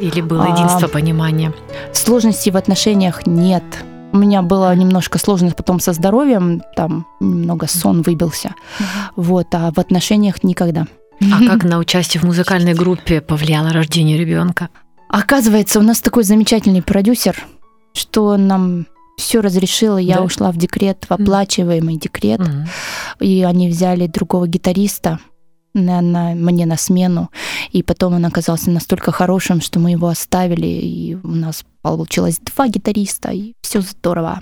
или было А, единство понимания? Сложностей в отношениях нет. У меня было немножко сложно потом со здоровьем, там немного сон выбился. Вот, а в отношениях никогда. А как на участие в музыкальной группе повлияло рождение ребенка? Оказывается, у нас такой замечательный продюсер, что нам все разрешило. Я Да? ушла в декрет, в оплачиваемый декрет, и они взяли другого гитариста на, на- мне на смену. И потом он оказался настолько хорошим, что мы его оставили, и у нас получилось два гитариста, и все здорово.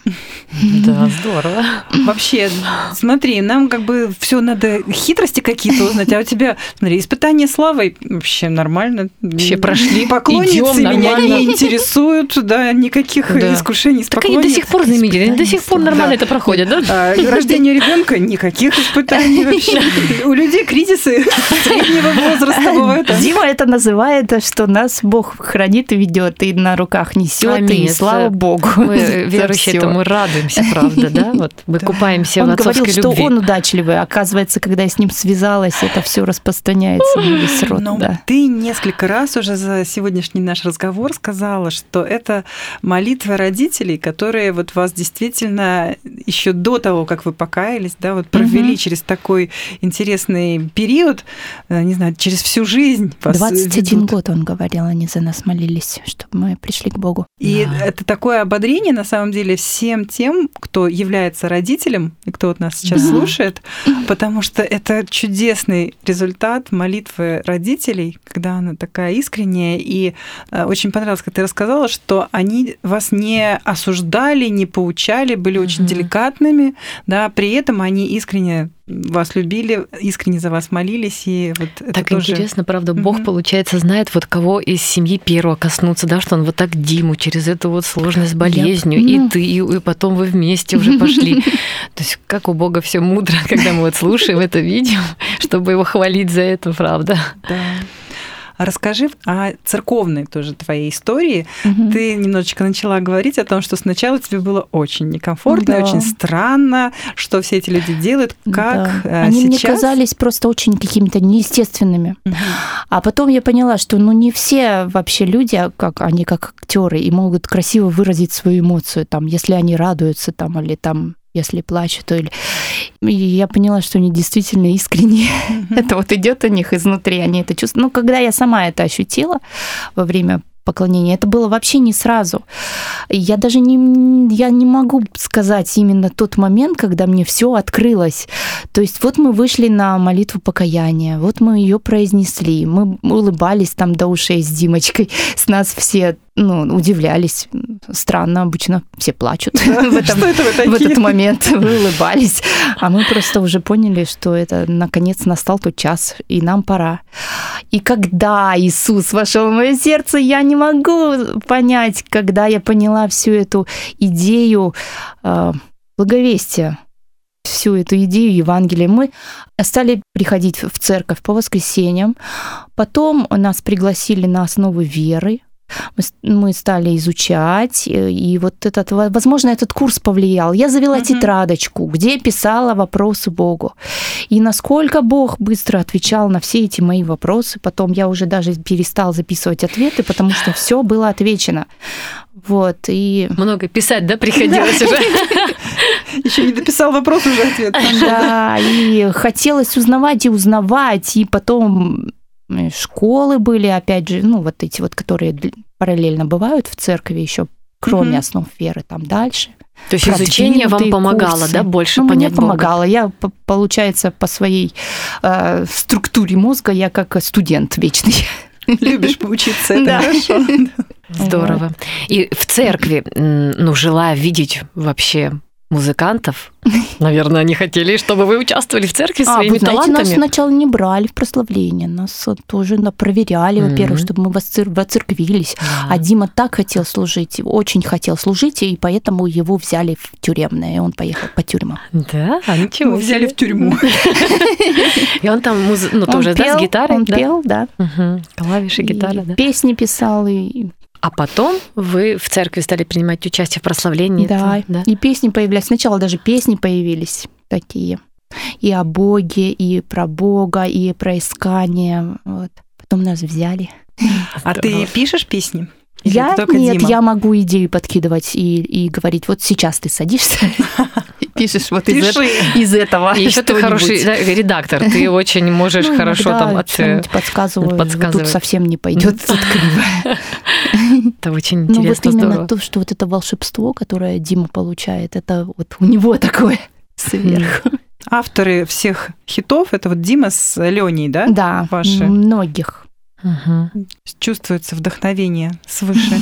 Да, здорово. Вообще, смотри, нам как бы все надо хитрости какие-то узнать, а у тебя, смотри, испытание славой вообще нормально. Вообще прошли. Поклонницы меня не интересуют, да, никаких Да. искушений Так они до сих пор знаменитые, они до сих пор нормально это проходят, да? А, рождение ребенка никаких испытаний вообще. У людей кризисы среднего возраста бывают. Дима это называет, что нас Бог хранит и ведет, и на руках несет, Аминь. и слава Богу. Мы, верующие, этому радуемся, правда, да? Вот мы купаемся в Он говорил, отцовской что любви. он удачливый. Оказывается, когда я с ним связалась, это все распространяется на весь род. Но да. ты несколько раз уже за сегодняшний наш разговор сказала, что это молитва родителей, которые вот вас действительно еще до того, как вы покаялись, да, вот провели Мгм. через такой интересный период, э, не знаю, через всю жизнь. вас 21 ведут. год, он говорил, они за нас молились, чтобы мы пришли к Богу. И Да. это такое ободрение, на самом деле, всем тем, кто является родителем и кто вот нас сейчас Да. слушает, потому что это чудесный результат молитвы родителей, когда она такая искренняя. И э, очень понравилось, как ты рассказала, что они вас не осуждали, не поучали, были очень деликатными, да, при этом они искренне вас любили, искренне за вас молились, и вот это Так тоже... интересно, правда, Бог, Мгм. получается, знает, вот кого из семьи первого коснуться, да, что он вот так Диму через эту вот сложность с болезнью, и ну. ты, и, и потом вы вместе уже пошли. То есть как у Бога все мудро, когда мы вот слушаем это видео, чтобы его хвалить за это, правда. Да. Расскажи о церковной тоже твоей истории. Мгм. Ты немножечко начала говорить о том, что сначала тебе было очень некомфортно, Да. очень странно, что все эти люди делают, как Да. э, Они мне сейчас. казались просто очень какими-то неестественными. Мгм. А потом я поняла, что ну не все вообще люди, а как они как актеры и могут красиво выразить свою эмоцию, там, если они радуются, там, или там, если плачут, то или... И я поняла, что они действительно искренние. Это вот идет у них изнутри, они это чувствуют. Ну, когда я сама это ощутила во время поклонения, это было вообще не сразу. Я даже не, я не могу сказать именно тот момент, когда мне все открылось. То есть вот мы вышли на молитву покаяния, вот мы ее произнесли, мы улыбались там до ушей с Димочкой, с нас все ну, удивлялись. Странно, обычно все плачут в этом это этот момент вы улыбались, а мы просто уже поняли, что это наконец настал тот час, и нам пора. И когда Иисус вошел в мое сердце, я не могу понять, когда я поняла всю эту идею э, благовестия, всю эту идею Евангелия. Мы стали приходить в церковь по воскресеньям, потом нас пригласили на основы веры, мы, стали изучать, э, и вот этот, во- возможно, этот курс повлиял. Я завела Мгм. тетрадочку, где писала вопросы Богу. И насколько Бог быстро отвечал на все эти мои вопросы. Потом я уже даже перестал записывать ответы, потому что все было отвечено. Вот, и... Много писать, да, приходилось уже? Еще не дописал вопрос, уже ответ. Да, и хотелось узнавать и узнавать, и потом школы были, опять же, ну, вот эти вот, которые параллельно бывают в церкви еще, кроме Мгм. основ веры, там дальше. То есть изучение вам помогало, курсы. да, больше Ну, мне понять Бога? помогало. Я, п- получается, по своей э, структуре мозга, я как студент вечный. Любишь поучиться, это Да. хорошо. Здорово. И в церкви, ну, желая видеть вообще музыкантов, наверное, они хотели, чтобы вы участвовали в церкви А, своими вы знаете, нас талантами. сначала не брали в прославление, нас тоже проверяли, во-первых, Мгм. чтобы мы воцер- воцерквились. Да. А Дима так хотел служить, очень хотел служить, и поэтому его взяли в тюремное, и он поехал по тюрьмам. Да, а ничего Его взяли в тюрьму. И он там, ну, тоже, да, с гитарой? Он пел, да. Клавиши, гитара, да. Песни писал, и А потом вы в церкви стали принимать участие в прославлении. да, это- да. и песни появлялись. Сначала даже песни появились такие. И о Боге, и про Бога, и про искание. Вот. Потом нас взяли. А ты пишешь песни? Или Я нет, Дима? я могу идею подкидывать и, и говорить, вот сейчас ты садишься пишешь вот из, Пиши. эт- из этого И еще ты хороший да, редактор, ты очень можешь Ну, хорошо там от... э, подсказываю, вот подсказывать. тут совсем не пойдет, тут криво. Это очень Ну вот интересно, именно здорово. то, что вот это волшебство, которое Дима получает, это вот у него такое сверху. Авторы всех хитов это вот Дима с Леней, да? Да, Ваши. многих. Мгм. Чувствуется вдохновение свыше.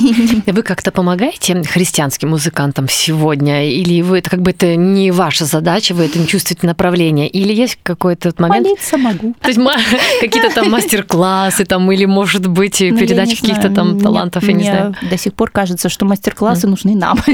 Вы как-то помогаете христианским музыкантам сегодня? Или вы это как бы это не ваша задача, вы это не чувствуете направления? Или есть какой-то момент, Молиться могу. То есть какие-то там мастер-классы там, или, может быть, Ну, передачи каких-то там мне- талантов, я не знаю. До сих пор кажется, что мастер-классы нужны нам.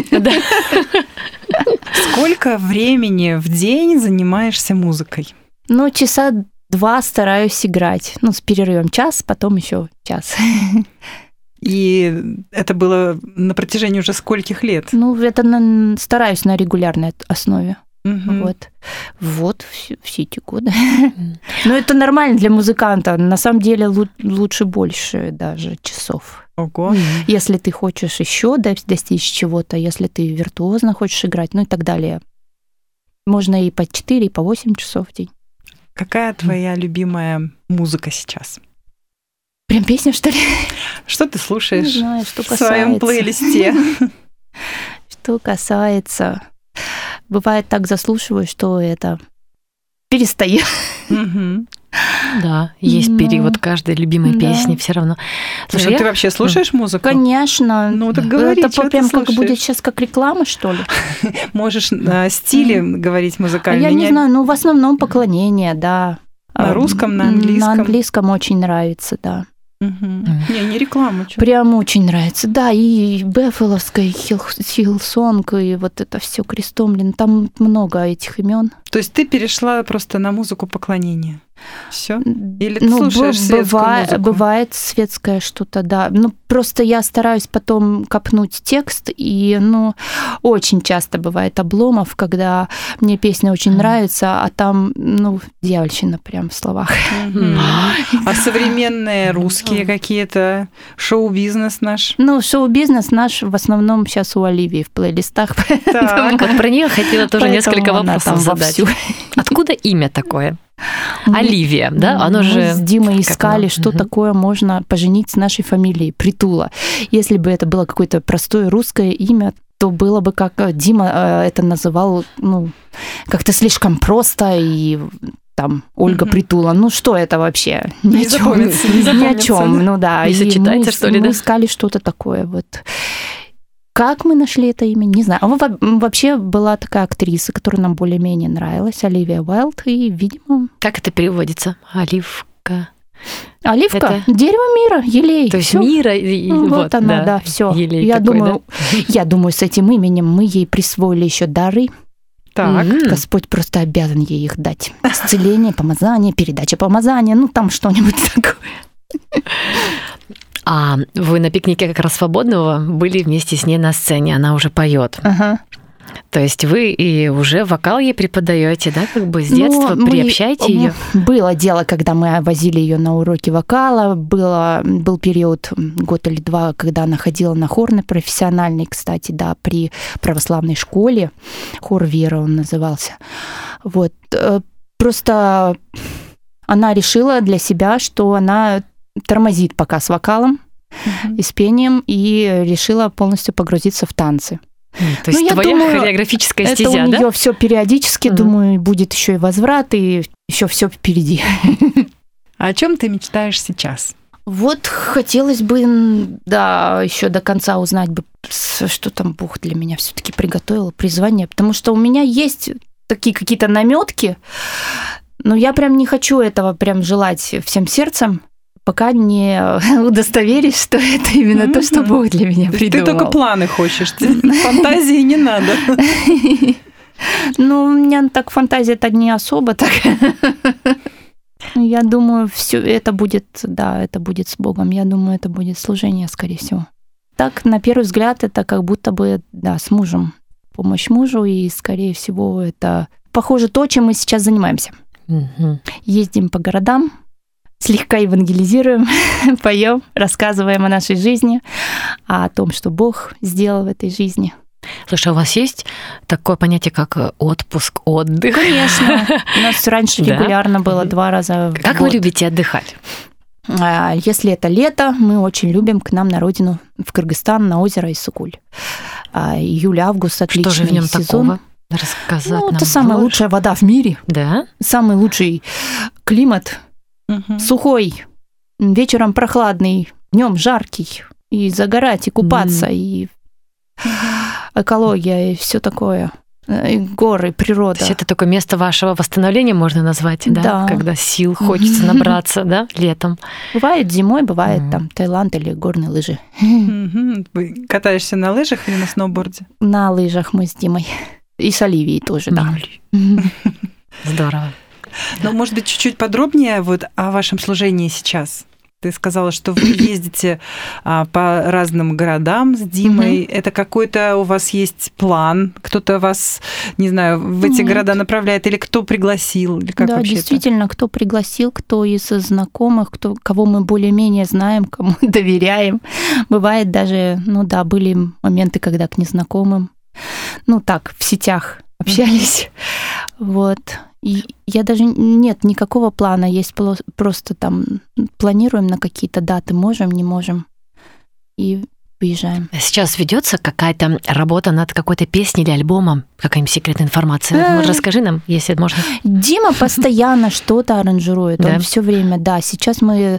Сколько времени в день занимаешься музыкой? Ну, часа два стараюсь играть. Ну, с перерывом час, потом еще час. И это было на протяжении уже скольких лет? Ну, это на- стараюсь на регулярной основе. Мгм. Вот. Вот все, все эти годы. Но это нормально для музыканта. На самом деле лу- лучше больше даже часов. Ого. Если ты хочешь еще достичь чего-то, если ты виртуозно хочешь играть, ну и так далее. Можно и по 4, и по 8 часов в день. Какая твоя любимая музыка сейчас? Прям песня, что ли? Что ты Не слушаешь знаю, что в своем касается. плейлисте? Что касается... Бывает так заслушиваю, что это перестаю. Да, есть Ну, период каждой любимой да. песни все равно. Слушай, я- ты вообще слушаешь музыку? Конечно. Ну, так говори, Это чё ты прям как слушаешь? будет сейчас как реклама, что ли? Можешь на стиле говорить А музыкально? я не знаю, ну, в основном поклонение, да. На А, русском, на английском? На английском очень нравится, да. Мгм. Не, не реклама. чё. Прям очень нравится. Да, и Bethel овская, Hill, Hillsong, и вот это все Chris Tomlin. Там много этих имен. То есть ты перешла просто на музыку поклонения. Все? Или ты ну, слушаешь б- светскую бывает, музыку? бывает светское что-то, да. Ну, просто я стараюсь потом копнуть текст, и, ну, очень часто бывает обломов, когда мне песня очень нравится, а там, ну, дьявольщина прям в словах. Мгм. А современные русские какие-то шоу-бизнес наш? Ну, шоу-бизнес наш в основном сейчас у Оливии в плейлистах. Так. Вот про нее хотела тоже Поэтому несколько вопросов задать. вовсю. Откуда имя такое? Мы- Оливия, да? Оно Мы же... с Димой искали, оно? что Мгм. такое можно поженить с нашей фамилией, Притула. Если бы это было какое-то простое русское имя, то было бы как э, Дима э, это называл, ну, как-то слишком просто и там Ольга Мгм. Притула. Ну что это вообще? Ни Не о запомнится, не Ни о чем. Ну да. Не И сочетается, мы, что ли, мы да? искали что-то такое вот. Как мы нашли это имя, не знаю. А во- вообще была такая актриса, которая нам более-менее нравилась, Оливия Уайлд, и, видимо, Как это переводится? Оливка. Оливка, Это- дерево мира, елей. То есть Всё. мира и Ну, вот, она, да, все. Елей Я такой, думаю, я думаю, с этим именем мы ей присвоили еще дары. Так. Мгм. Господь просто обязан ей их дать. Исцеление, помазание, передача помазания, ну там что-нибудь такое. А вы на пикнике как раз свободного были вместе с ней на сцене, она уже поет. Ага. То есть вы и уже вокал ей преподаете, да, как бы с Ну, детства мы- приобщаете ее. Было дело, когда мы возили ее на уроки вокала. Было, был период, год или два, когда она ходила на хорный профессиональный, кстати, да, при православной школе. Хор Вера он назывался. Вот. э, Просто она решила для себя, что она тормозит пока с вокалом Мгм. и с пением, и решила полностью погрузиться в танцы. То есть Ну, твоя думаю, хореографическая Это стезя, у да? нее все периодически, Мгм. думаю, будет еще и возврат, и еще все впереди. А о чем ты мечтаешь сейчас? Вот хотелось бы, да, еще до конца узнать бы, что там Бог для меня все-таки приготовил, призвание, потому что у меня есть такие какие-то наметки, но я прям не хочу этого прям желать всем сердцем, пока не удостоверюсь, что это именно то, что. Бог для меня То есть ты придумал. только планы хочешь, фантазии не надо. Ну, у меня так фантазия-то не особо так. Я думаю, все это будет, да, это будет с Богом. Я думаю, это будет служение, скорее всего. Так, на первый взгляд, это как будто бы, да, с мужем. Помощь мужу, и, скорее всего, это похоже то, чем мы сейчас занимаемся. Ездим по городам, слегка евангелизируем, поем, рассказываем о нашей жизни, о том, что Бог сделал в этой жизни. Слушай, а у вас есть такое понятие, как э, отпуск, отдых? Конечно. У нас раньше Да? регулярно было два раза в Как вы год. любите отдыхать? А, Если это лето, мы очень любим к нам на родину, в Кыргызстан, на озеро Иссыкуль. А, Июль-август отличный Что же в нем сезон. такого? Рассказать Ну, это самая больше? лучшая вода в мире, Да? самый лучший климат, Мгм. сухой, вечером прохладный, днем жаркий, и загорать, и купаться, и экология, и все такое. Э, И горы, природа. То есть это такое место вашего восстановления можно назвать, да? Да. Когда сил хочется набраться, да, летом. Бывает зимой, бывает там Таиланд или горные лыжи. Вы катаешься на лыжах или на сноуборде? На лыжах мы с Димой. И с Оливией тоже, да. Здорово. Ну, может быть, чуть-чуть подробнее вот о вашем служении сейчас. Ты сказала, что вы ездите а, по разным городам с Димой. Это какой-то у вас есть план? Кто-то вас, не знаю, в эти Нет. города направляет? Или кто пригласил? Или как да, вообще это? действительно, кто пригласил, кто из знакомых, кто, кого мы более-менее знаем, кому доверяем. Бывает даже, ну да, были моменты, когда к незнакомым, ну так, в сетях общались. Вот. И я даже нет никакого плана, есть просто там планируем на какие-то даты, можем, не можем. И выезжаем. Сейчас ведется какая-то работа над какой-то песней или альбомом? Какая-нибудь секретная информация? Э. Расскажи нам, если можно. Дима постоянно что-то аранжирует. Он все время, да. Сейчас мы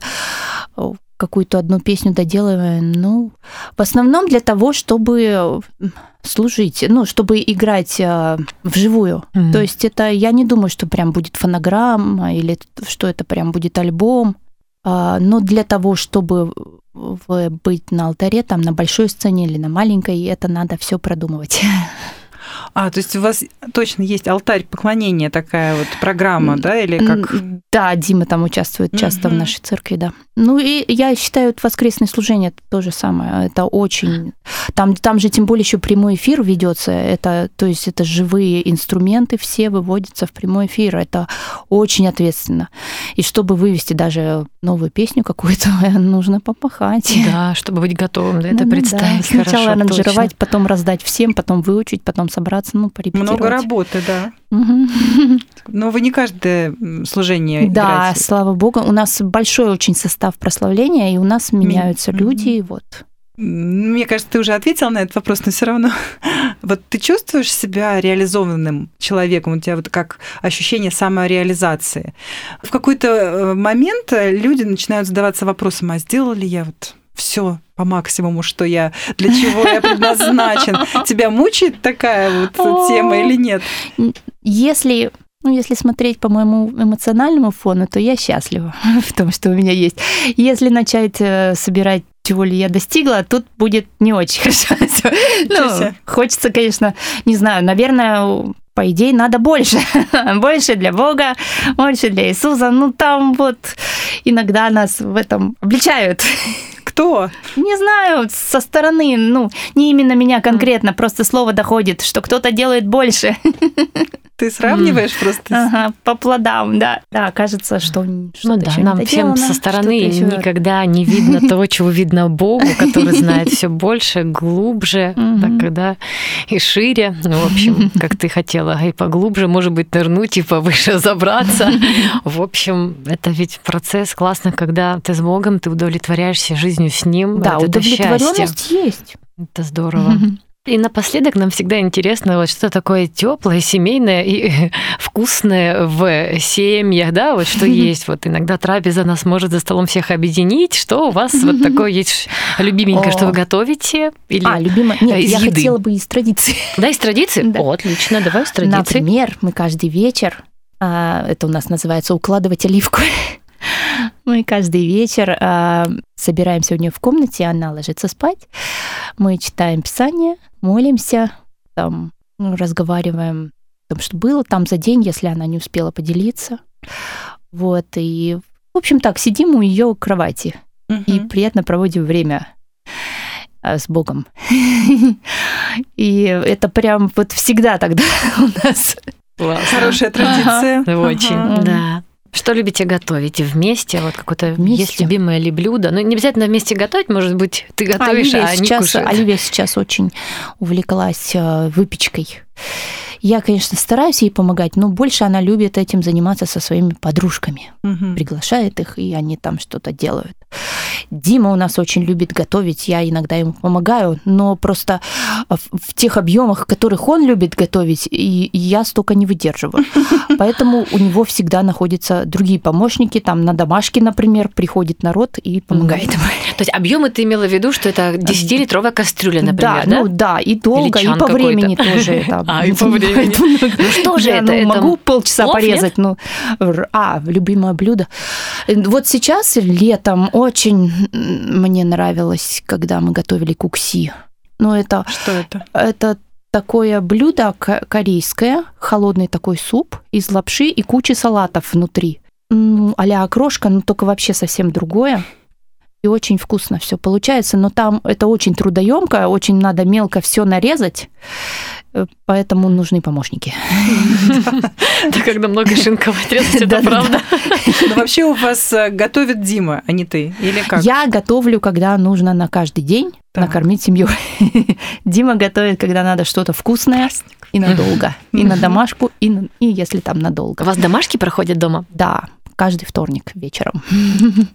э, какую-то одну песню доделываем. Ну, в основном для того, чтобы э, служить, ну, чтобы играть э, вживую. Мгм. То есть это, я не думаю, что прям будет фонограмма или что это прям будет альбом. А, Но для того, чтобы быть на алтаре, там, на большой сцене или на маленькой, это надо все продумывать. А, то есть у вас точно есть алтарь поклонения, такая вот программа, да, или как? Да, Дима там участвует часто в Мгм. нашей церкви, да. Ну и я считаю, вот воскресное служение это то же самое. Это очень... Там, там же тем более еще прямой эфир ведется. Это, то есть это живые инструменты, все выводятся в прямой эфир. Это очень ответственно. И чтобы вывести даже новую песню какую-то, нужно попахать. Да, чтобы быть готовым, да, это Ну, да. представить Сначала хорошо, аранжировать, точно. потом раздать всем, потом выучить, потом собраться, ну, порепетировать. Много работы, да. Но вы не каждое служение Да, играете. слава богу. У нас большой очень состав прославления, и у нас меняются Мгм. люди. И вот. Мне кажется, ты уже ответил на этот вопрос, но все равно. Вот ты чувствуешь себя реализованным человеком? У тебя вот как ощущение самореализации? В какой-то э, момент э, люди начинают задаваться вопросом, а сделал ли я вот все по максимуму, что я, для чего я предназначен? Тебя мучает такая вот тема или нет? Если, ну, если смотреть по моему эмоциональному фону, то я счастлива в том, что у меня есть. Если начать э, собирать чего ли я достигла, тут будет не очень хорошо. Ну, хочется, конечно, не знаю, наверное, по идее, надо больше. больше для Бога, больше для Иисуса. Ну, там вот иногда нас в этом обличают. Кто? Не знаю, со стороны, ну, не именно меня конкретно, просто слово доходит, что кто-то делает больше. Ты сравниваешь просто? с- Ага, по плодам, да. Да, кажется, что Ну да, нам не всем со стороны никогда не видно того, чего видно Богу, который знает все больше, глубже, Мгм. так когда и шире. Ну, в общем, как ты хотела, и поглубже, может быть, нырнуть и повыше забраться. В общем, это ведь процесс классно, когда ты с Богом, ты удовлетворяешься жизнью с Ним. Да, Вот это счастье. удовлетворенность есть. Это здорово. И напоследок нам всегда интересно, вот что такое теплое, семейное и вкусное в семьях, да, вот что есть. Вот иногда трапеза нас может за столом всех объединить. Что у вас вот такое есть любименькое, что вы готовите? Или... А, любимая. Нет, из я еды. хотела бы из традиции. Да, из традиции? Да. О, отлично, давай из традиции. Например, мы каждый вечер, а, это у нас называется укладывать оливку. Мы каждый вечер а, собираемся у нее в комнате, она ложится спать. Мы читаем Писание, молимся, там ну, разговариваем о том, что было там за день, если она не успела поделиться. Вот, и, в общем, так, сидим у ее кровати и Мгм. приятно проводим время а, с Богом. И это прям вот всегда тогда у нас. Хорошая традиция. Очень, да. Что любите готовить вместе? Вот какое-то есть любимое ли блюдо? Ну, не обязательно вместе готовить, может быть, ты готовишь, Оливия а они сейчас, кушают. Оливия сейчас очень увлеклась э, выпечкой. Я, конечно, стараюсь ей помогать, но больше она любит этим заниматься со своими подружками. Мгм. Приглашает их, и они там что-то делают. Дима у нас очень любит готовить, я иногда ему помогаю, но просто в, в тех объемах, в которых он любит готовить, и, и я столько не выдерживаю. Поэтому у него всегда находятся другие помощники, там на домашке, например, приходит народ и помогает ему. То есть объемы ты имела в виду, что это 10-литровая кастрюля, например, да? да, ну да, и долго, и по времени тоже. А, и по времени. Ну что же это? Это Могу полчаса плов, порезать, ну, р- а, любимое блюдо. Вот сейчас летом очень мне нравилось, когда мы готовили кукси. Ну, это, Что это? это такое блюдо ко- корейское, холодный такой суп из лапши и кучи салатов внутри. Ну, а-ля окрошка, но только вообще совсем другое. И очень вкусно все получается, но там это очень трудоемко, очень надо мелко все нарезать, э, поэтому нужны помощники. Это когда много шинков отрезать, это правда. Но вообще у вас э, готовит Дима, а не ты? Или как? Я готовлю, когда нужно на каждый день накормить семью. Дима готовит, когда надо что-то вкусное и надолго. И на домашку, и, на- и если там У надолго. вас домашки проходят дома? Да, каждый вторник вечером.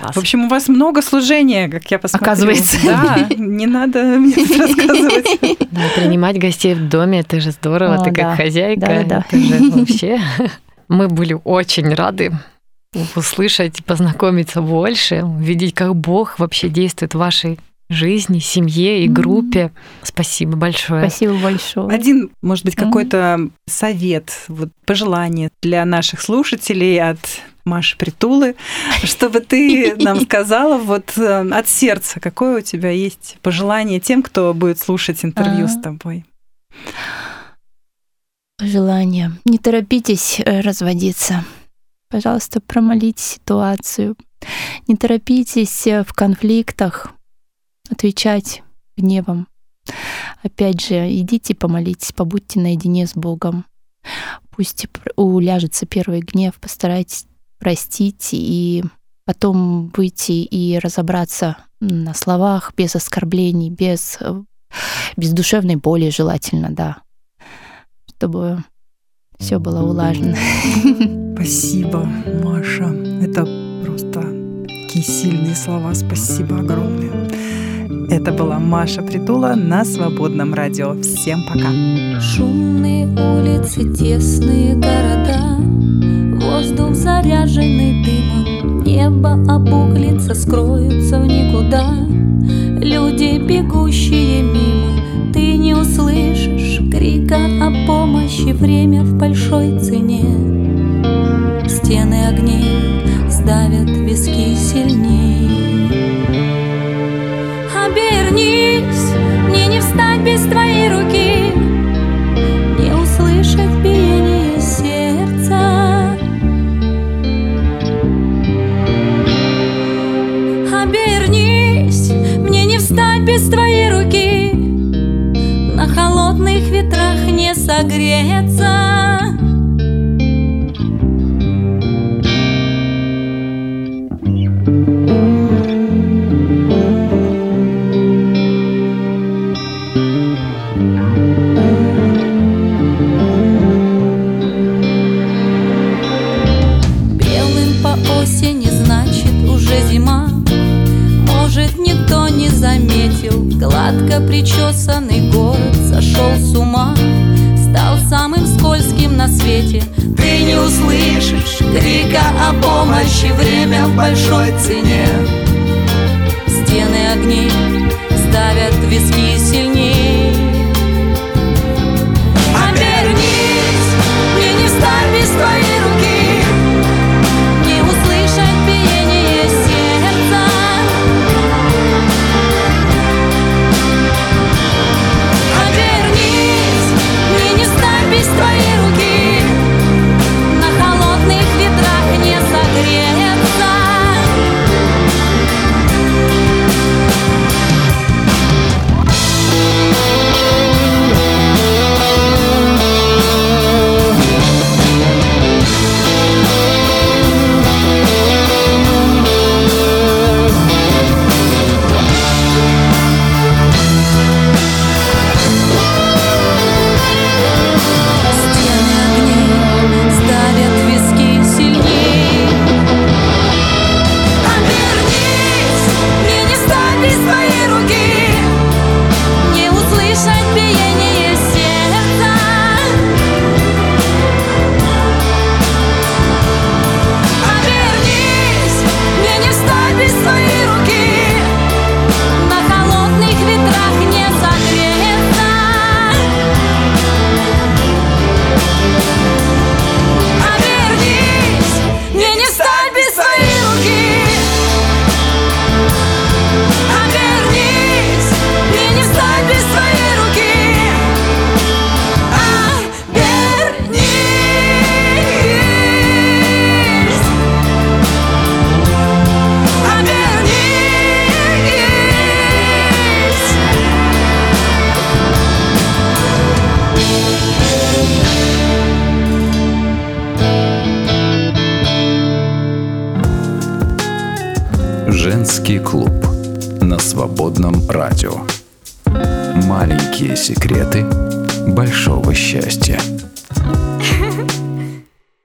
Класс. В общем, у вас много служения, как я посмотрю. Оказывается. Да, не надо мне рассказывать. Да, принимать гостей в доме, это же здорово, О, ты как да. хозяйка, Да-да-да. это же вообще. Мы были очень рады услышать, познакомиться больше, увидеть, как Бог вообще действует в вашей жизни, семье и группе. Спасибо большое. Спасибо большое. Один, может быть, какой-то совет, вот пожелание для наших слушателей от Маши Притулы, чтобы ты нам сказала вот э, от сердца, какое у тебя есть пожелание тем, кто будет слушать интервью Ага. с тобой. Желание. Не торопитесь э, разводиться. Пожалуйста, промолите ситуацию. Не торопитесь э, в конфликтах отвечать гневом. Опять же, идите помолитесь, побудьте наедине с Богом. Пусть уляжется первый гнев, постарайтесь простить и потом выйти и разобраться на словах, без оскорблений, без, э, без душевной боли желательно, да чтобы все было улажено. Спасибо, Маша. Это просто такие сильные слова. Спасибо огромное. Это была Маша Притула на Свободном радио. Всем пока. Шумные улицы, тесные города Воздух заряженный дымом Небо обуглится, скроются в никуда. Люди, бегущие мимо Ты не услышишь крика о помощи Время в большой цене. Стены огней сдавят виски сильней. Обернись, мне не встать без твоей руки без твоей руки, на холодных ветрах не согреться. Услышишь крика о помощи Время в большой цене. Стены огней ставят виски сильней